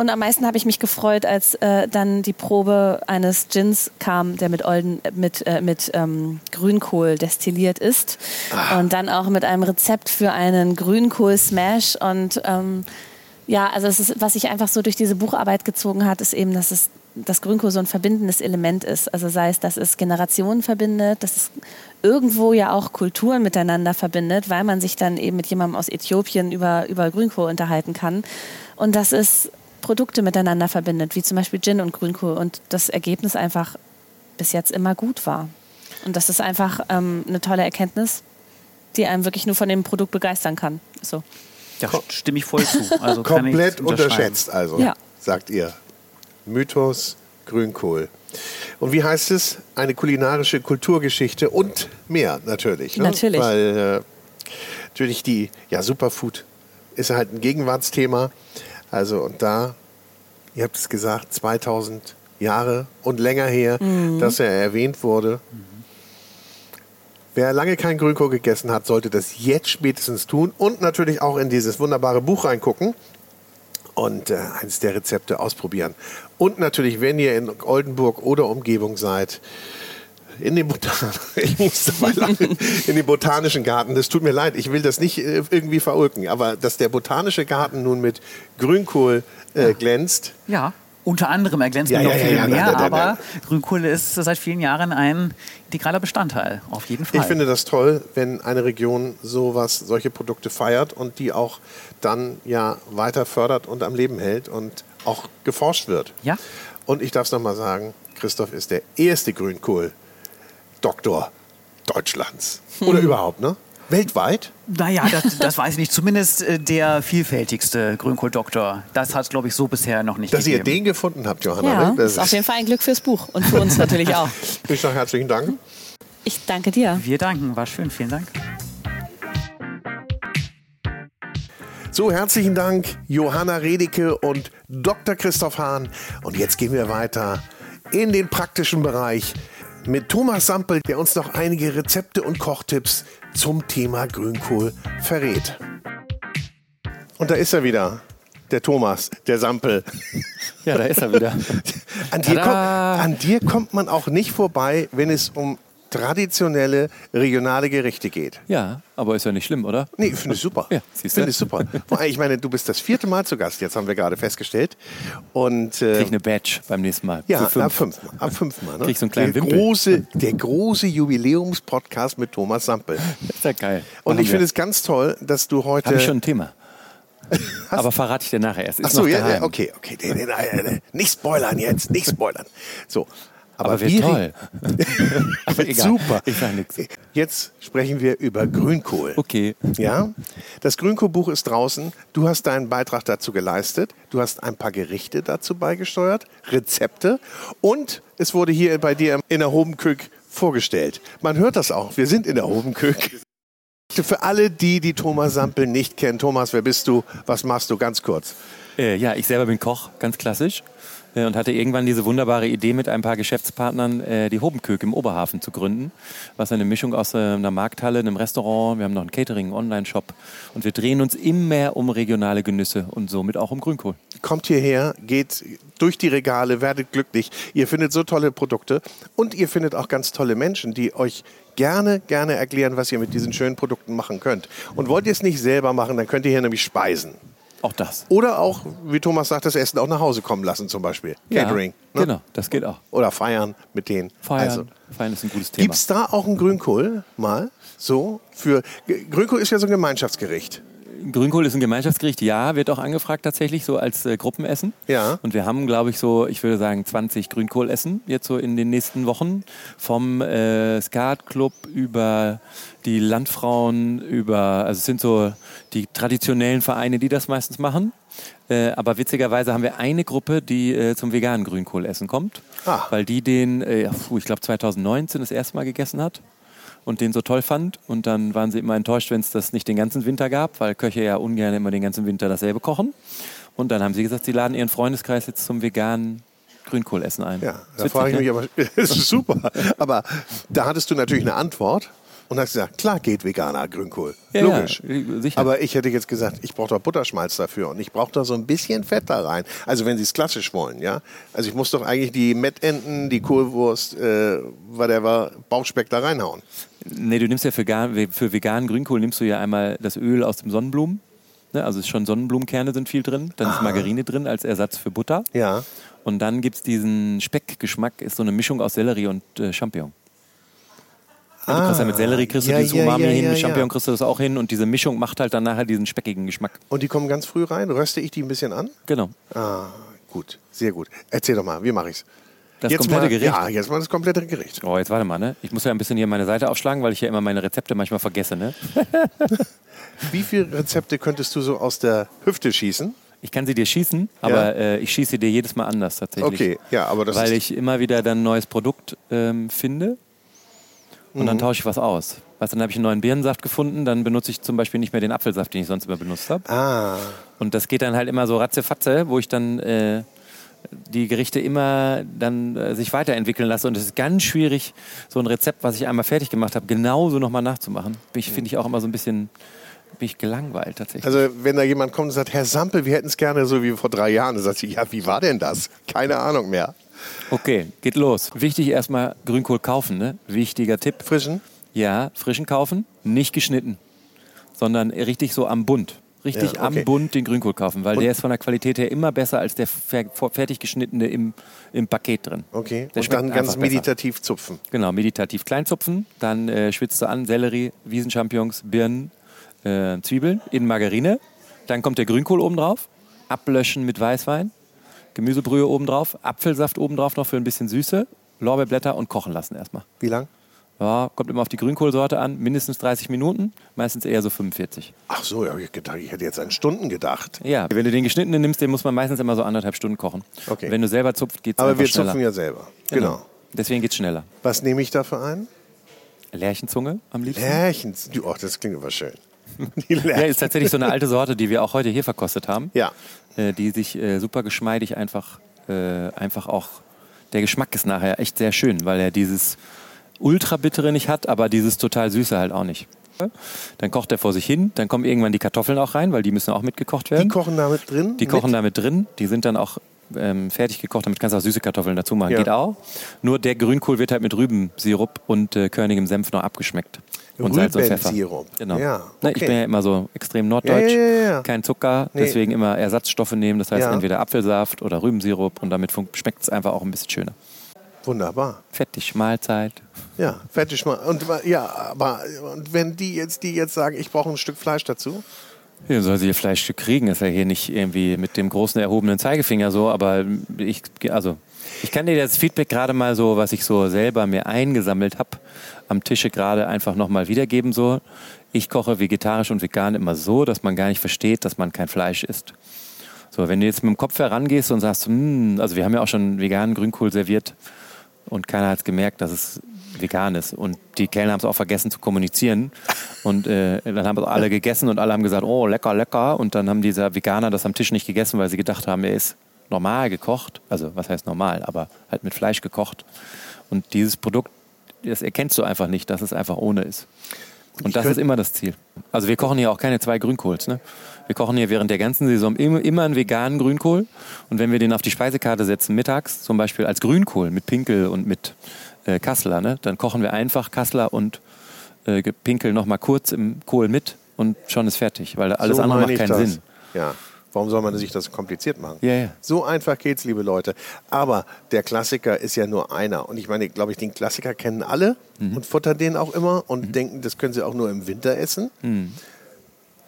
Und am meisten habe ich mich gefreut, als äh, dann die Probe eines Gins kam, der mit, Olden, mit, äh, mit ähm, Grünkohl destilliert ist. Ah. Und dann auch mit einem Rezept für einen Grünkohl-Smash. Und ähm, ja, also es ist, was sich einfach so durch diese Bucharbeit gezogen hat, ist eben, dass es dass Grünkohl so ein verbindendes Element ist. Also sei es, dass es Generationen verbindet, dass es irgendwo ja auch Kulturen miteinander verbindet, weil man sich dann eben mit jemandem aus Äthiopien über, über Grünkohl unterhalten kann. Und dass es Produkte miteinander verbindet, wie zum Beispiel Gin und Grünkohl. Und das Ergebnis einfach bis jetzt immer gut war. Und das ist einfach ähm, eine tolle Erkenntnis, die einem wirklich nur von dem Produkt begeistern kann. So. Ja, stimme ich voll zu. Also Komplett unterschätzt, also, ja. sagt ihr. Mythos Grünkohl. Und wie heißt es? Eine kulinarische Kulturgeschichte und mehr natürlich. Ne? Natürlich. Weil äh, natürlich die ja, Superfood ist halt ein Gegenwartsthema. Also und da, ihr habt es gesagt, 2000 Jahre und länger her, mhm. dass er erwähnt wurde. Mhm. Wer lange kein Grünkohl gegessen hat, sollte das jetzt spätestens tun und natürlich auch in dieses wunderbare Buch reingucken und äh, eines der Rezepte ausprobieren. Und natürlich, wenn ihr in Oldenburg oder Umgebung seid, in den, Botan ich muss dabei lachen. in den botanischen Garten. Das tut mir leid, ich will das nicht äh, irgendwie verulken, aber dass der botanische Garten nun mit Grünkohl äh, glänzt. Ja. Unter anderem erglänzt Ja, ja, noch ja, ja, viel ja, mehr, nein, aber Grünkohle ist seit vielen Jahren ein integraler Bestandteil, auf jeden Fall. Ich finde das toll, wenn eine Region sowas, solche Produkte feiert und die auch dann ja weiter fördert und am Leben hält und auch geforscht wird. Ja. Und ich darf es nochmal sagen, Christoph ist der erste Grünkohl-Doktor Deutschlands. Oder überhaupt, ne? Weltweit? Naja, das, das weiß ich nicht. Zumindest äh, der vielfältigste Grünkohl-Doktor. Das hat es, glaube ich, so bisher noch nicht Dass ihr gegeben. den gefunden habt, Johanna. Ja, ne? das ist auf jeden Fall ein Glück fürs Buch und für uns natürlich auch. Ich sage herzlichen Dank. Ich danke dir. Wir danken, war schön, vielen Dank. So, herzlichen Dank, Johanna Redeke und Dr. Christoph Hahn. Und jetzt gehen wir weiter in den praktischen Bereich mit Thomas Sampel, der uns noch einige Rezepte und Kochtipps zum Thema Grünkohl verrät. Und da ist er wieder, der Thomas, der Sampel. Ja, da ist er wieder. An dir, kommt, an dir kommt man auch nicht vorbei, wenn es um traditionelle regionale Gerichte geht. Ja, aber ist ja nicht schlimm, oder? Nee, finde ich super. Ja, siehst finde ich super. Ich meine, du bist das vierte Mal zu Gast, jetzt haben wir gerade festgestellt. Und äh, Krieg ich eine Badge beim nächsten Mal. ja, Für ab fünf Mal. Ab fünf Mal ne? Krieg so einen kleinen der Wimpel. große, der große Jubiläumspodcast mit Thomas Sampel. Ist ja geil. Und ich finde es ganz toll, dass du heute. Habe ich schon ein Thema. Aber verrate ich dir nachher erst. Ist Ach so, ja, ja, okay, okay. Nee, nee, nee, nee. Nicht spoilern jetzt, nicht spoilern. So. Aber wird wir- toll. Aber Egal, super. ich sag nix. Jetzt sprechen wir über Grünkohl. Okay. Ja, das Grünkohlbuch ist draußen. Du hast deinen Beitrag dazu geleistet. Du hast ein paar Gerichte dazu beigesteuert, Rezepte und es wurde hier bei dir in der Hobenkök vorgestellt. Man hört das auch. Wir sind in der Hobenkök. Für alle, die die Thomas Sampel nicht kennen, Thomas, wer bist du? Was machst du? Ganz kurz. Äh, ja, ich selber bin Koch, ganz klassisch. Äh, und hatte irgendwann diese wunderbare Idee, mit ein paar Geschäftspartnern äh, die Hobenkök im Oberhafen zu gründen. Was eine Mischung aus äh, einer Markthalle, einem Restaurant, wir haben noch einen Catering, einen Online-Shop. Und wir drehen uns immer mehr um regionale Genüsse und somit auch um Grünkohl. Kommt hierher, geht durch die Regale, werdet glücklich. Ihr findet so tolle Produkte und ihr findet auch ganz tolle Menschen, die euch gerne, gerne erklären, was ihr mit diesen schönen Produkten machen könnt. Und wollt ihr es nicht selber machen, dann könnt ihr hier nämlich speisen. Auch das. Oder auch, wie Thomas sagt, das Essen auch nach Hause kommen lassen zum Beispiel. Catering. Ja, ne? Genau, das geht auch. Oder feiern mit denen. Feiern, Also, Feiern ist ein gutes Thema. Gibt es da auch einen Grünkohl mal? So? Für, Grünkohl ist ja so ein Gemeinschaftsgericht. Grünkohl ist ein Gemeinschaftsgericht, ja, wird auch angefragt tatsächlich, so als äh, Gruppenessen. Ja. Und wir haben, glaube ich, so, ich würde sagen, 20 Grünkohlessen jetzt so in den nächsten Wochen. Vom äh, Skatclub über die Landfrauen, über, also es sind so die traditionellen Vereine, die das meistens machen. Äh, aber witzigerweise haben wir eine Gruppe, die äh, zum veganen Grünkohlessen kommt, Ah. weil die den, äh, ich glaube 2019 das erste Mal gegessen hat und den so toll fand. Und dann waren sie immer enttäuscht, wenn es das nicht den ganzen Winter gab, weil Köche ja ungern immer den ganzen Winter dasselbe kochen. Und dann haben sie gesagt, sie laden ihren Freundeskreis jetzt zum veganen Grünkohlessen ein. Ja, da frage ich ne? mich aber, das ist super. Aber da hattest du natürlich eine Antwort und hast gesagt, klar geht veganer Grünkohl. Ja, Logisch. ja, sicher. Aber ich hätte jetzt gesagt, ich brauche doch Butterschmalz dafür und ich brauche da so ein bisschen Fett da rein. Also wenn Sie es klassisch wollen, ja. Also ich muss doch eigentlich die Mettenten, die Kohlwurst, äh, whatever, Bauchspeck da reinhauen. Nee, du nimmst ja für, für veganen Grünkohl nimmst du ja einmal das Öl aus dem Sonnenblumen. Ne, also es ist schon Sonnenblumenkerne sind viel drin. Dann ist Margarine drin als Ersatz für Butter. Ja. Und dann gibt es diesen Speckgeschmack, ist so eine Mischung aus Sellerie und äh, Champignon. Ja, du kriegst ja mit Sellerie kriegst du ja, dieses ja, Umami ja, hin, ja, mit Champignon ja. kriegst du das auch hin und diese Mischung macht halt dann nachher diesen speckigen Geschmack. Und die kommen ganz früh rein. Röste ich die ein bisschen an? Genau. Ah, gut. Sehr gut. Erzähl doch mal, wie mache ich's? Das jetzt komplette mal, Gericht. Ja, jetzt mal das komplette Gericht. Oh, jetzt warte mal, ne? Ich muss ja ein bisschen hier meine Seite aufschlagen, weil ich ja immer meine Rezepte manchmal vergesse, ne? Wie viele Rezepte könntest du so aus der Hüfte schießen? Ich kann sie dir schießen, aber äh, ich schieße dir jedes Mal anders tatsächlich. Okay, ja, aber das Weil ist ich immer wieder dann ein neues Produkt ähm, finde und Mhm. dann tausche ich was aus. Weißt, dann habe ich einen neuen Birnensaft gefunden, dann benutze ich zum Beispiel nicht mehr den Apfelsaft, den ich sonst immer benutzt habe. Ah, Und das geht dann halt immer so ratzefatze, wo ich dann äh, die Gerichte immer dann äh, sich weiterentwickeln lasse. Und es ist ganz schwierig, so ein Rezept, was ich einmal fertig gemacht habe, genauso nochmal nachzumachen. Ich, finde ich auch immer so ein bisschen bin ich gelangweilt tatsächlich. also wenn da jemand kommt und sagt, Herr Sampel, wir hätten es gerne so wie vor drei Jahren, dann sagt sie, ja, wie war denn das? Keine Ahnung mehr. Okay, geht los. Wichtig erstmal Grünkohl kaufen, ne? Wichtiger Tipp. Frischen? Ja, frischen kaufen, nicht geschnitten, sondern richtig so am Bund. Richtig Ja, okay. am Bund den Grünkohl kaufen, weil Und- der ist von der Qualität her immer besser als der fer fertig geschnittene im, im Paket drin. Okay. Der Und dann ganz einfach besser. meditativ zupfen. Genau, meditativ kleinzupfen, dann äh, schwitzt du an Sellerie, Wiesenchampignons, Birnen, äh, Zwiebeln in Margarine. Dann kommt der Grünkohl oben drauf, ablöschen mit Weißwein, Gemüsebrühe oben drauf, Apfelsaft oben drauf noch für ein bisschen Süße, Lorbeerblätter und kochen lassen erstmal. Wie lang? Ja, kommt immer auf die Grünkohlsorte an, mindestens 30 Minuten, meistens eher so 45. Ach so, ja, ich, gedacht, ich hätte jetzt an Stunden gedacht. Ja, wenn du den geschnittenen nimmst, den muss man meistens immer so anderthalb Stunden kochen. Okay. Wenn du selber zupft, geht es Aber einfach wir schneller. zupfen ja selber. Genau. Deswegen geht es schneller. Was nehme ich dafür ein? Lärchenzunge am liebsten. Lärchens. Die- Oh, das klingt aber schön. Die Ja, Lärchen. ist tatsächlich so eine alte Sorte, die wir auch heute hier verkostet haben. Ja. Äh, die sich äh, super geschmeidig einfach, äh, einfach auch, der Geschmack ist nachher echt sehr schön, weil er dieses ultra bittere nicht hat, aber dieses total süße halt auch nicht. Dann kocht er vor sich hin, dann kommen irgendwann die Kartoffeln auch rein, weil die müssen auch mitgekocht werden. Die kochen damit drin? Die kochen mit? damit drin, die sind dann auch ähm, fertig gekocht, damit kannst du auch süße Kartoffeln dazu machen. Ja. Geht auch. Nur der Grünkohl wird halt mit Rübensirup und äh, körnigem Senf noch abgeschmeckt. Und Salz und Pfeffer. Genau. Ja, Ne, Ich okay. bin ja immer so extrem norddeutsch. Ja, ja. Kein Zucker, Nee. deswegen immer Ersatzstoffe nehmen. Das heißt entweder Apfelsaft oder Rübensirup und damit schmeckt es einfach auch ein bisschen schöner. Wunderbar. Fettig, Mahlzeit. Ja, fertig mal. Und ja, aber und wenn die jetzt, die jetzt sagen, ich brauche ein Stück Fleisch dazu, Hier soll sie ihr Fleischstück kriegen, ist ja hier nicht irgendwie mit dem großen erhobenen Zeigefinger so, aber ich, also, ich kann dir das Feedback gerade mal so, was ich so selber mir eingesammelt habe, am Tische gerade einfach nochmal wiedergeben so. Ich koche vegetarisch und vegan immer so, dass man gar nicht versteht, dass man kein Fleisch isst. So, wenn du jetzt mit dem Kopf herangehst und sagst, hm, also wir haben ja auch schon veganen Grünkohl serviert und keiner hat gemerkt, dass es vegan ist. Und die Kellner haben es auch vergessen zu kommunizieren. Und äh, dann haben alle gegessen und alle haben gesagt, oh, lecker, lecker. Und dann haben diese Veganer das am Tisch nicht gegessen, weil sie gedacht haben, er ist normal gekocht. Also was heißt normal, aber halt mit Fleisch gekocht. Und dieses Produkt, das erkennst du einfach nicht, dass es einfach ohne ist. Und das könnt- ist immer das Ziel. Also wir kochen hier auch keine zwei Grünkohls. Ne? Wir kochen hier während der ganzen Saison immer, einen veganen Grünkohl. Und wenn wir den auf die Speisekarte setzen, mittags zum Beispiel als Grünkohl mit Pinkel und mit äh, Kassler, ne? dann kochen wir einfach Kassler und äh, Pinkel noch mal kurz im Kohl mit und schon ist fertig, weil alles so andere macht ich keinen das. Sinn. Ja. Warum soll man sich das kompliziert machen? Ja, ja. So einfach geht's, liebe Leute. Aber der Klassiker ist ja nur einer. Und ich meine, glaube ich, den Klassiker kennen alle Mhm. und futtern den auch immer und denken, das können sie auch nur im Winter essen. Mhm.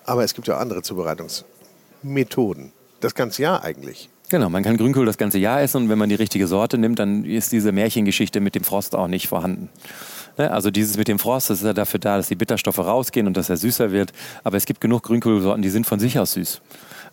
Aber es gibt ja andere Zubereitungsmethoden. Das ganze Jahr eigentlich. Genau, man kann Grünkohl das ganze Jahr essen und wenn man die richtige Sorte nimmt, dann ist diese Märchengeschichte mit dem Frost auch nicht vorhanden. Ne, Also dieses mit dem Frost, das ist ja dafür da, dass die Bitterstoffe rausgehen und dass er süßer wird. Aber es gibt genug Grünkohlsorten, die sind von sich aus süß.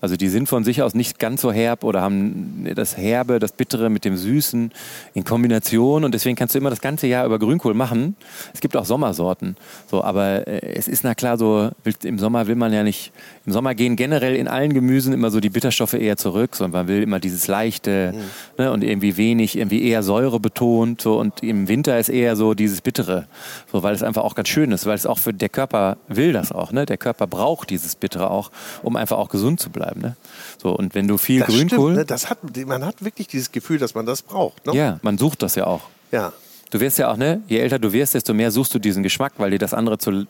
Also die sind von sich aus nicht ganz so herb oder haben das Herbe, das Bittere mit dem Süßen in Kombination und deswegen kannst du immer das ganze Jahr über Grünkohl machen. Es gibt auch Sommersorten, so, aber äh, es ist na klar so, im Sommer will man ja nicht, im Sommer gehen generell in allen Gemüsen immer so die Bitterstoffe eher zurück, sondern man will immer dieses leichte ne, und irgendwie wenig, irgendwie eher Säure betont so, und im Winter ist eher so dieses Bittere, so, weil es einfach auch ganz schön ist, weil es auch für der Körper will das auch, ne? Der Körper braucht dieses Bittere auch, um einfach auch gesund zu bleiben, ne? So und wenn du viel Das Grünkohl, stimmt. Ne? Das hat, man hat wirklich dieses Gefühl, dass man das braucht. Ne? ja, man sucht das ja auch. ja. Du wirst ja auch, ne, je älter du wirst, desto mehr suchst du diesen Geschmack, weil dir das andere zu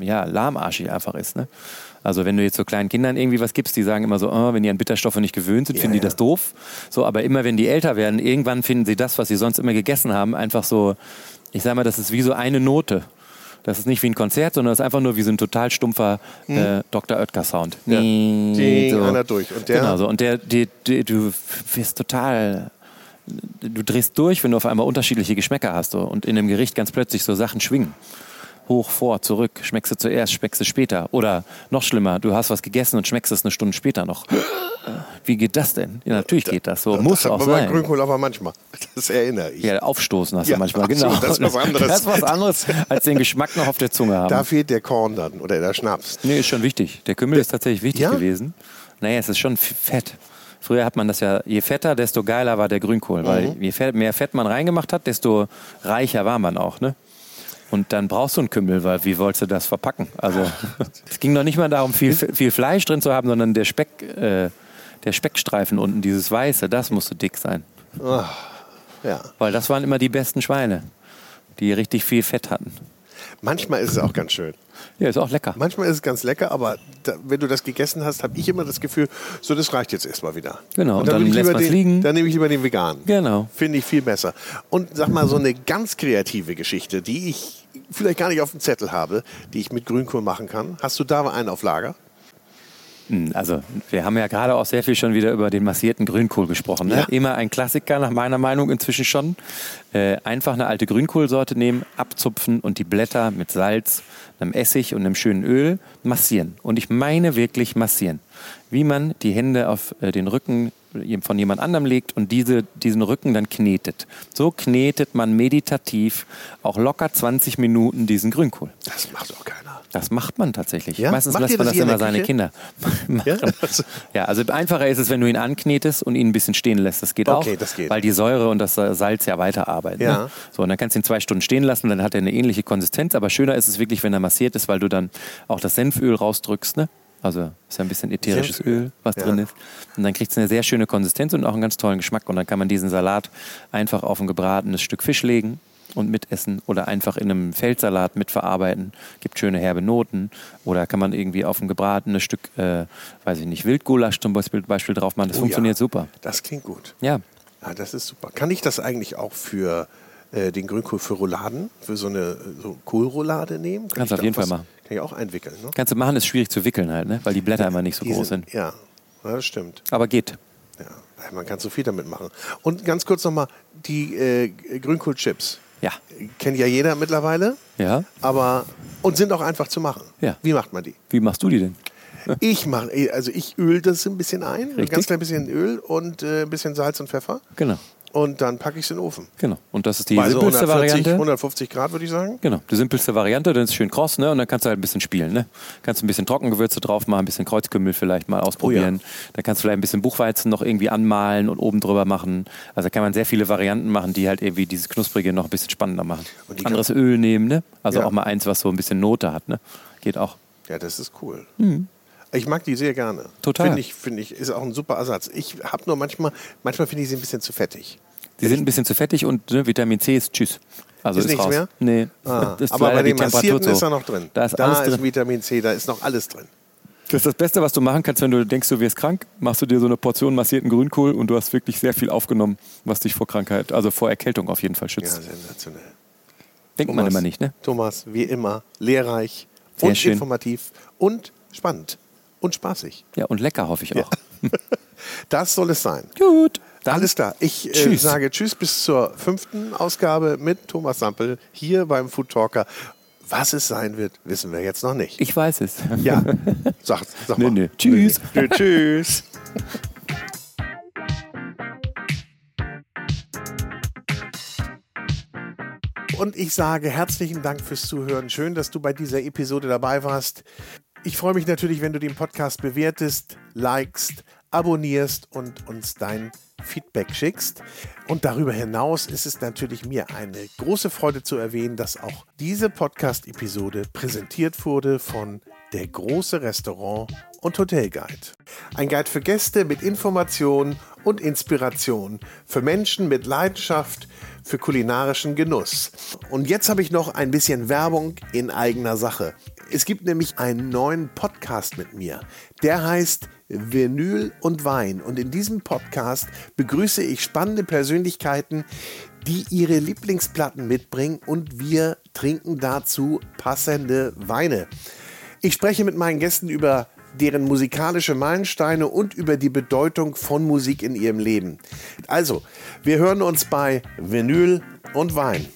ja, lahmarschig einfach ist. Ne? Also wenn du jetzt so kleinen Kindern irgendwie was gibst, die sagen immer so, oh, wenn die an Bitterstoffe nicht gewöhnt sind, Ja, finden die ja. das doof. So, aber immer wenn die älter werden, irgendwann finden sie das, was sie sonst immer gegessen haben, einfach so, ich sag mal, das ist wie so eine Note. Das ist nicht wie ein Konzert, sondern das ist einfach nur wie so ein total stumpfer äh, Dr. Oetker-Sound. Hm. Ja. Ding, einer durch. Und der- Genau so. Und der, die, die, du wirst total du drehst durch, wenn du auf einmal unterschiedliche Geschmäcker hast so, und in einem Gericht ganz plötzlich so Sachen schwingen. Hoch, vor, zurück. Schmeckst du zuerst, schmeckst du später. Oder noch schlimmer, du hast was gegessen und schmeckst es eine Stunde später noch. Wie geht das denn? Ja, natürlich geht das so. Muss das auch man bei sein. Grünkohl aber manchmal. Das erinnere ich. Ja, aufstoßen hast Ja, du manchmal, so, genau. das ist was anderes. Das ist was anderes, als den Geschmack noch auf der Zunge haben. Da fehlt der Korn dann oder der Schnaps. Nee, ist schon wichtig. Der Kümmel ist tatsächlich wichtig Ja? gewesen. Naja, es ist schon fett. Früher hat man das ja, je fetter, desto geiler war der Grünkohl. Weil Mhm. je fett, mehr Fett man reingemacht hat, desto reicher war man auch. Ne? Und dann brauchst du einen Kümmel, weil wie wolltest du das verpacken? Also es ging noch nicht mal darum, viel, viel Fleisch drin zu haben, sondern der Speck, äh, der Speckstreifen unten, dieses Weiße, das musste dick sein. Ja. Weil das waren immer die besten Schweine, die richtig viel Fett hatten. Manchmal ist es auch ganz schön. Ja, ist auch lecker. Manchmal ist es ganz lecker, aber da, wenn du das gegessen hast, habe ich immer das Gefühl, so das reicht jetzt erstmal wieder. Genau, und dann will ich lässt den, liegen. Dann nehme ich lieber den veganen. Genau. Finde ich viel besser. Und sag mal, so eine ganz kreative Geschichte, die ich vielleicht gar nicht auf dem Zettel habe, die ich mit Grünkohl machen kann. Hast du da einen auf Lager? Hm, Also, wir haben ja gerade auch sehr viel schon wieder über den massierten Grünkohl gesprochen. Ne? Ja. Immer ein Klassiker, nach meiner Meinung inzwischen schon. Äh, einfach eine alte Grünkohlsorte nehmen, abzupfen und die Blätter mit Salz, einem Essig und einem schönen Öl massieren. Und ich meine wirklich massieren. Wie man die Hände auf äh, den Rücken von jemand anderem legt und diese, diesen Rücken dann knetet. So knetet man meditativ auch locker 20 Minuten diesen Grünkohl. Das macht doch keiner. Das macht man tatsächlich. Ja? Meistens Macht lässt man das das immer seine? Kinder machen. Ja? Ja? also einfacher ist es, wenn du ihn anknetest und ihn ein bisschen stehen lässt. Das geht Okay, auch, das geht. weil die Säure und das Salz ja weiterarbeiten. Ja. Ne? So, und dann kannst du ihn zwei Stunden stehen lassen, dann hat er eine ähnliche Konsistenz. Aber schöner ist es wirklich, wenn er massiert ist, weil du dann auch das Senföl rausdrückst. Ne? Also ist ja ein bisschen ätherisches Öl, was ja. drin ist. Und dann kriegt es eine sehr schöne Konsistenz und auch einen ganz tollen Geschmack. Und dann kann man diesen Salat einfach auf ein gebratenes Stück Fisch legen und mitessen oder einfach in einem Feldsalat mitverarbeiten. Gibt schöne herbe Noten. Oder kann man irgendwie auf ein gebratenes Stück, äh, weiß ich nicht, Wildgulasch zum Beispiel, Beispiel drauf machen. Das Oh funktioniert ja. super. Das klingt gut. Ja, Ja, das ist super. Kann ich das eigentlich auch für äh, den Grünkohl für Rouladen, für so eine so Kohlroulade nehmen? Kann Kannst ich auf jeden Fall machen. Kann ich auch einwickeln, ne? kannst du machen, ist schwierig zu wickeln halt, ne? weil die Blätter immer nicht so groß sind- sind. Ja, ja, das stimmt. Aber geht. Ja, man kann so viel damit machen. Und ganz kurz nochmal, die äh, Grünkohlchips. Ja. Kennt ja jeder mittlerweile, Ja. aber und sind auch einfach zu machen. Ja. Wie macht man die? Wie machst du die denn? Ich mache, also ich öl das ein bisschen ein, ein Richtig. ganz klein bisschen Öl und äh, ein bisschen Salz und Pfeffer Genau. Und dann packe ich es in den Ofen. Genau. Und das ist die Bei so simpelste 140, Variante. 150 Grad würde ich sagen. Genau, die simpelste Variante, dann ist es schön kross, ne? Und dann kannst du halt ein bisschen spielen, ne? Kannst ein bisschen Trockengewürze drauf machen, ein bisschen Kreuzkümmel vielleicht mal ausprobieren. Dann kannst du vielleicht ein bisschen Buchweizen noch irgendwie anmalen und oben drüber machen. Also da kann man sehr viele Varianten machen, die halt irgendwie dieses Knusprige noch ein bisschen spannender machen. Anderes Öl nehmen, ne? Also Ja. auch mal eins, was so ein bisschen Note hat, ne? Geht auch. Ja, das ist cool. Ich mag die sehr gerne. Total. Finde ich, finde ich, ist auch ein super Ersatz. Ich habe nur manchmal, manchmal finde ich sie ein bisschen zu fettig. Die sind ein bisschen zu fettig und ne, Vitamin C ist tschüss. Also Ist ist, nichts raus. mehr? Nee. Ah, Das ist aber bei den Massierten zu ist er noch drin. Da ist alles ist drin. Vitamin C, da ist noch alles drin. Das ist das Beste, was du machen kannst, wenn du denkst, du wirst krank, machst du dir so eine Portion massierten Grünkohl und du hast wirklich sehr viel aufgenommen, was dich vor Krankheit, also vor Erkältung auf jeden Fall Ja, schützt. sensationell. Denkt man immer nicht, ne? Thomas, wie immer, lehrreich Sehr und schön. informativ und spannend und spaßig. Ja, und lecker hoffe ich auch. Das soll es sein. Gut. Dann Alles klar. Ich äh, Tschüss. sage Tschüss bis zur fünften Ausgabe mit Thomas Sampel hier beim Food Talker. Was es sein wird, wissen wir jetzt noch nicht. Ich weiß es. Ja, sag, sag Nö, mal. nö. Tschüss. Nö. Tschüss. Und ich sage herzlichen Dank fürs Zuhören. Schön, dass du bei dieser Episode dabei warst. Ich freue mich natürlich, wenn du den Podcast bewertest, likest, abonnierst und uns dein Feedback schickst. Und darüber hinaus ist es natürlich mir eine große Freude zu erwähnen, dass auch diese Podcast-Episode präsentiert wurde von der große Restaurant und Hotelguide. Ein Guide für Gäste mit Informationen und Inspiration, für Menschen mit Leidenschaft für kulinarischen Genuss. Und jetzt habe ich noch ein bisschen Werbung in eigener Sache. Es gibt nämlich einen neuen Podcast mit mir. Der heißt Vinyl und Wein. Und in diesem Podcast begrüße ich spannende Persönlichkeiten, die ihre Lieblingsplatten mitbringen und wir trinken dazu passende Weine. Ich spreche mit meinen Gästen über deren musikalische Meilensteine und über die Bedeutung von Musik in ihrem Leben. Also, wir hören uns bei Vinyl und Wein.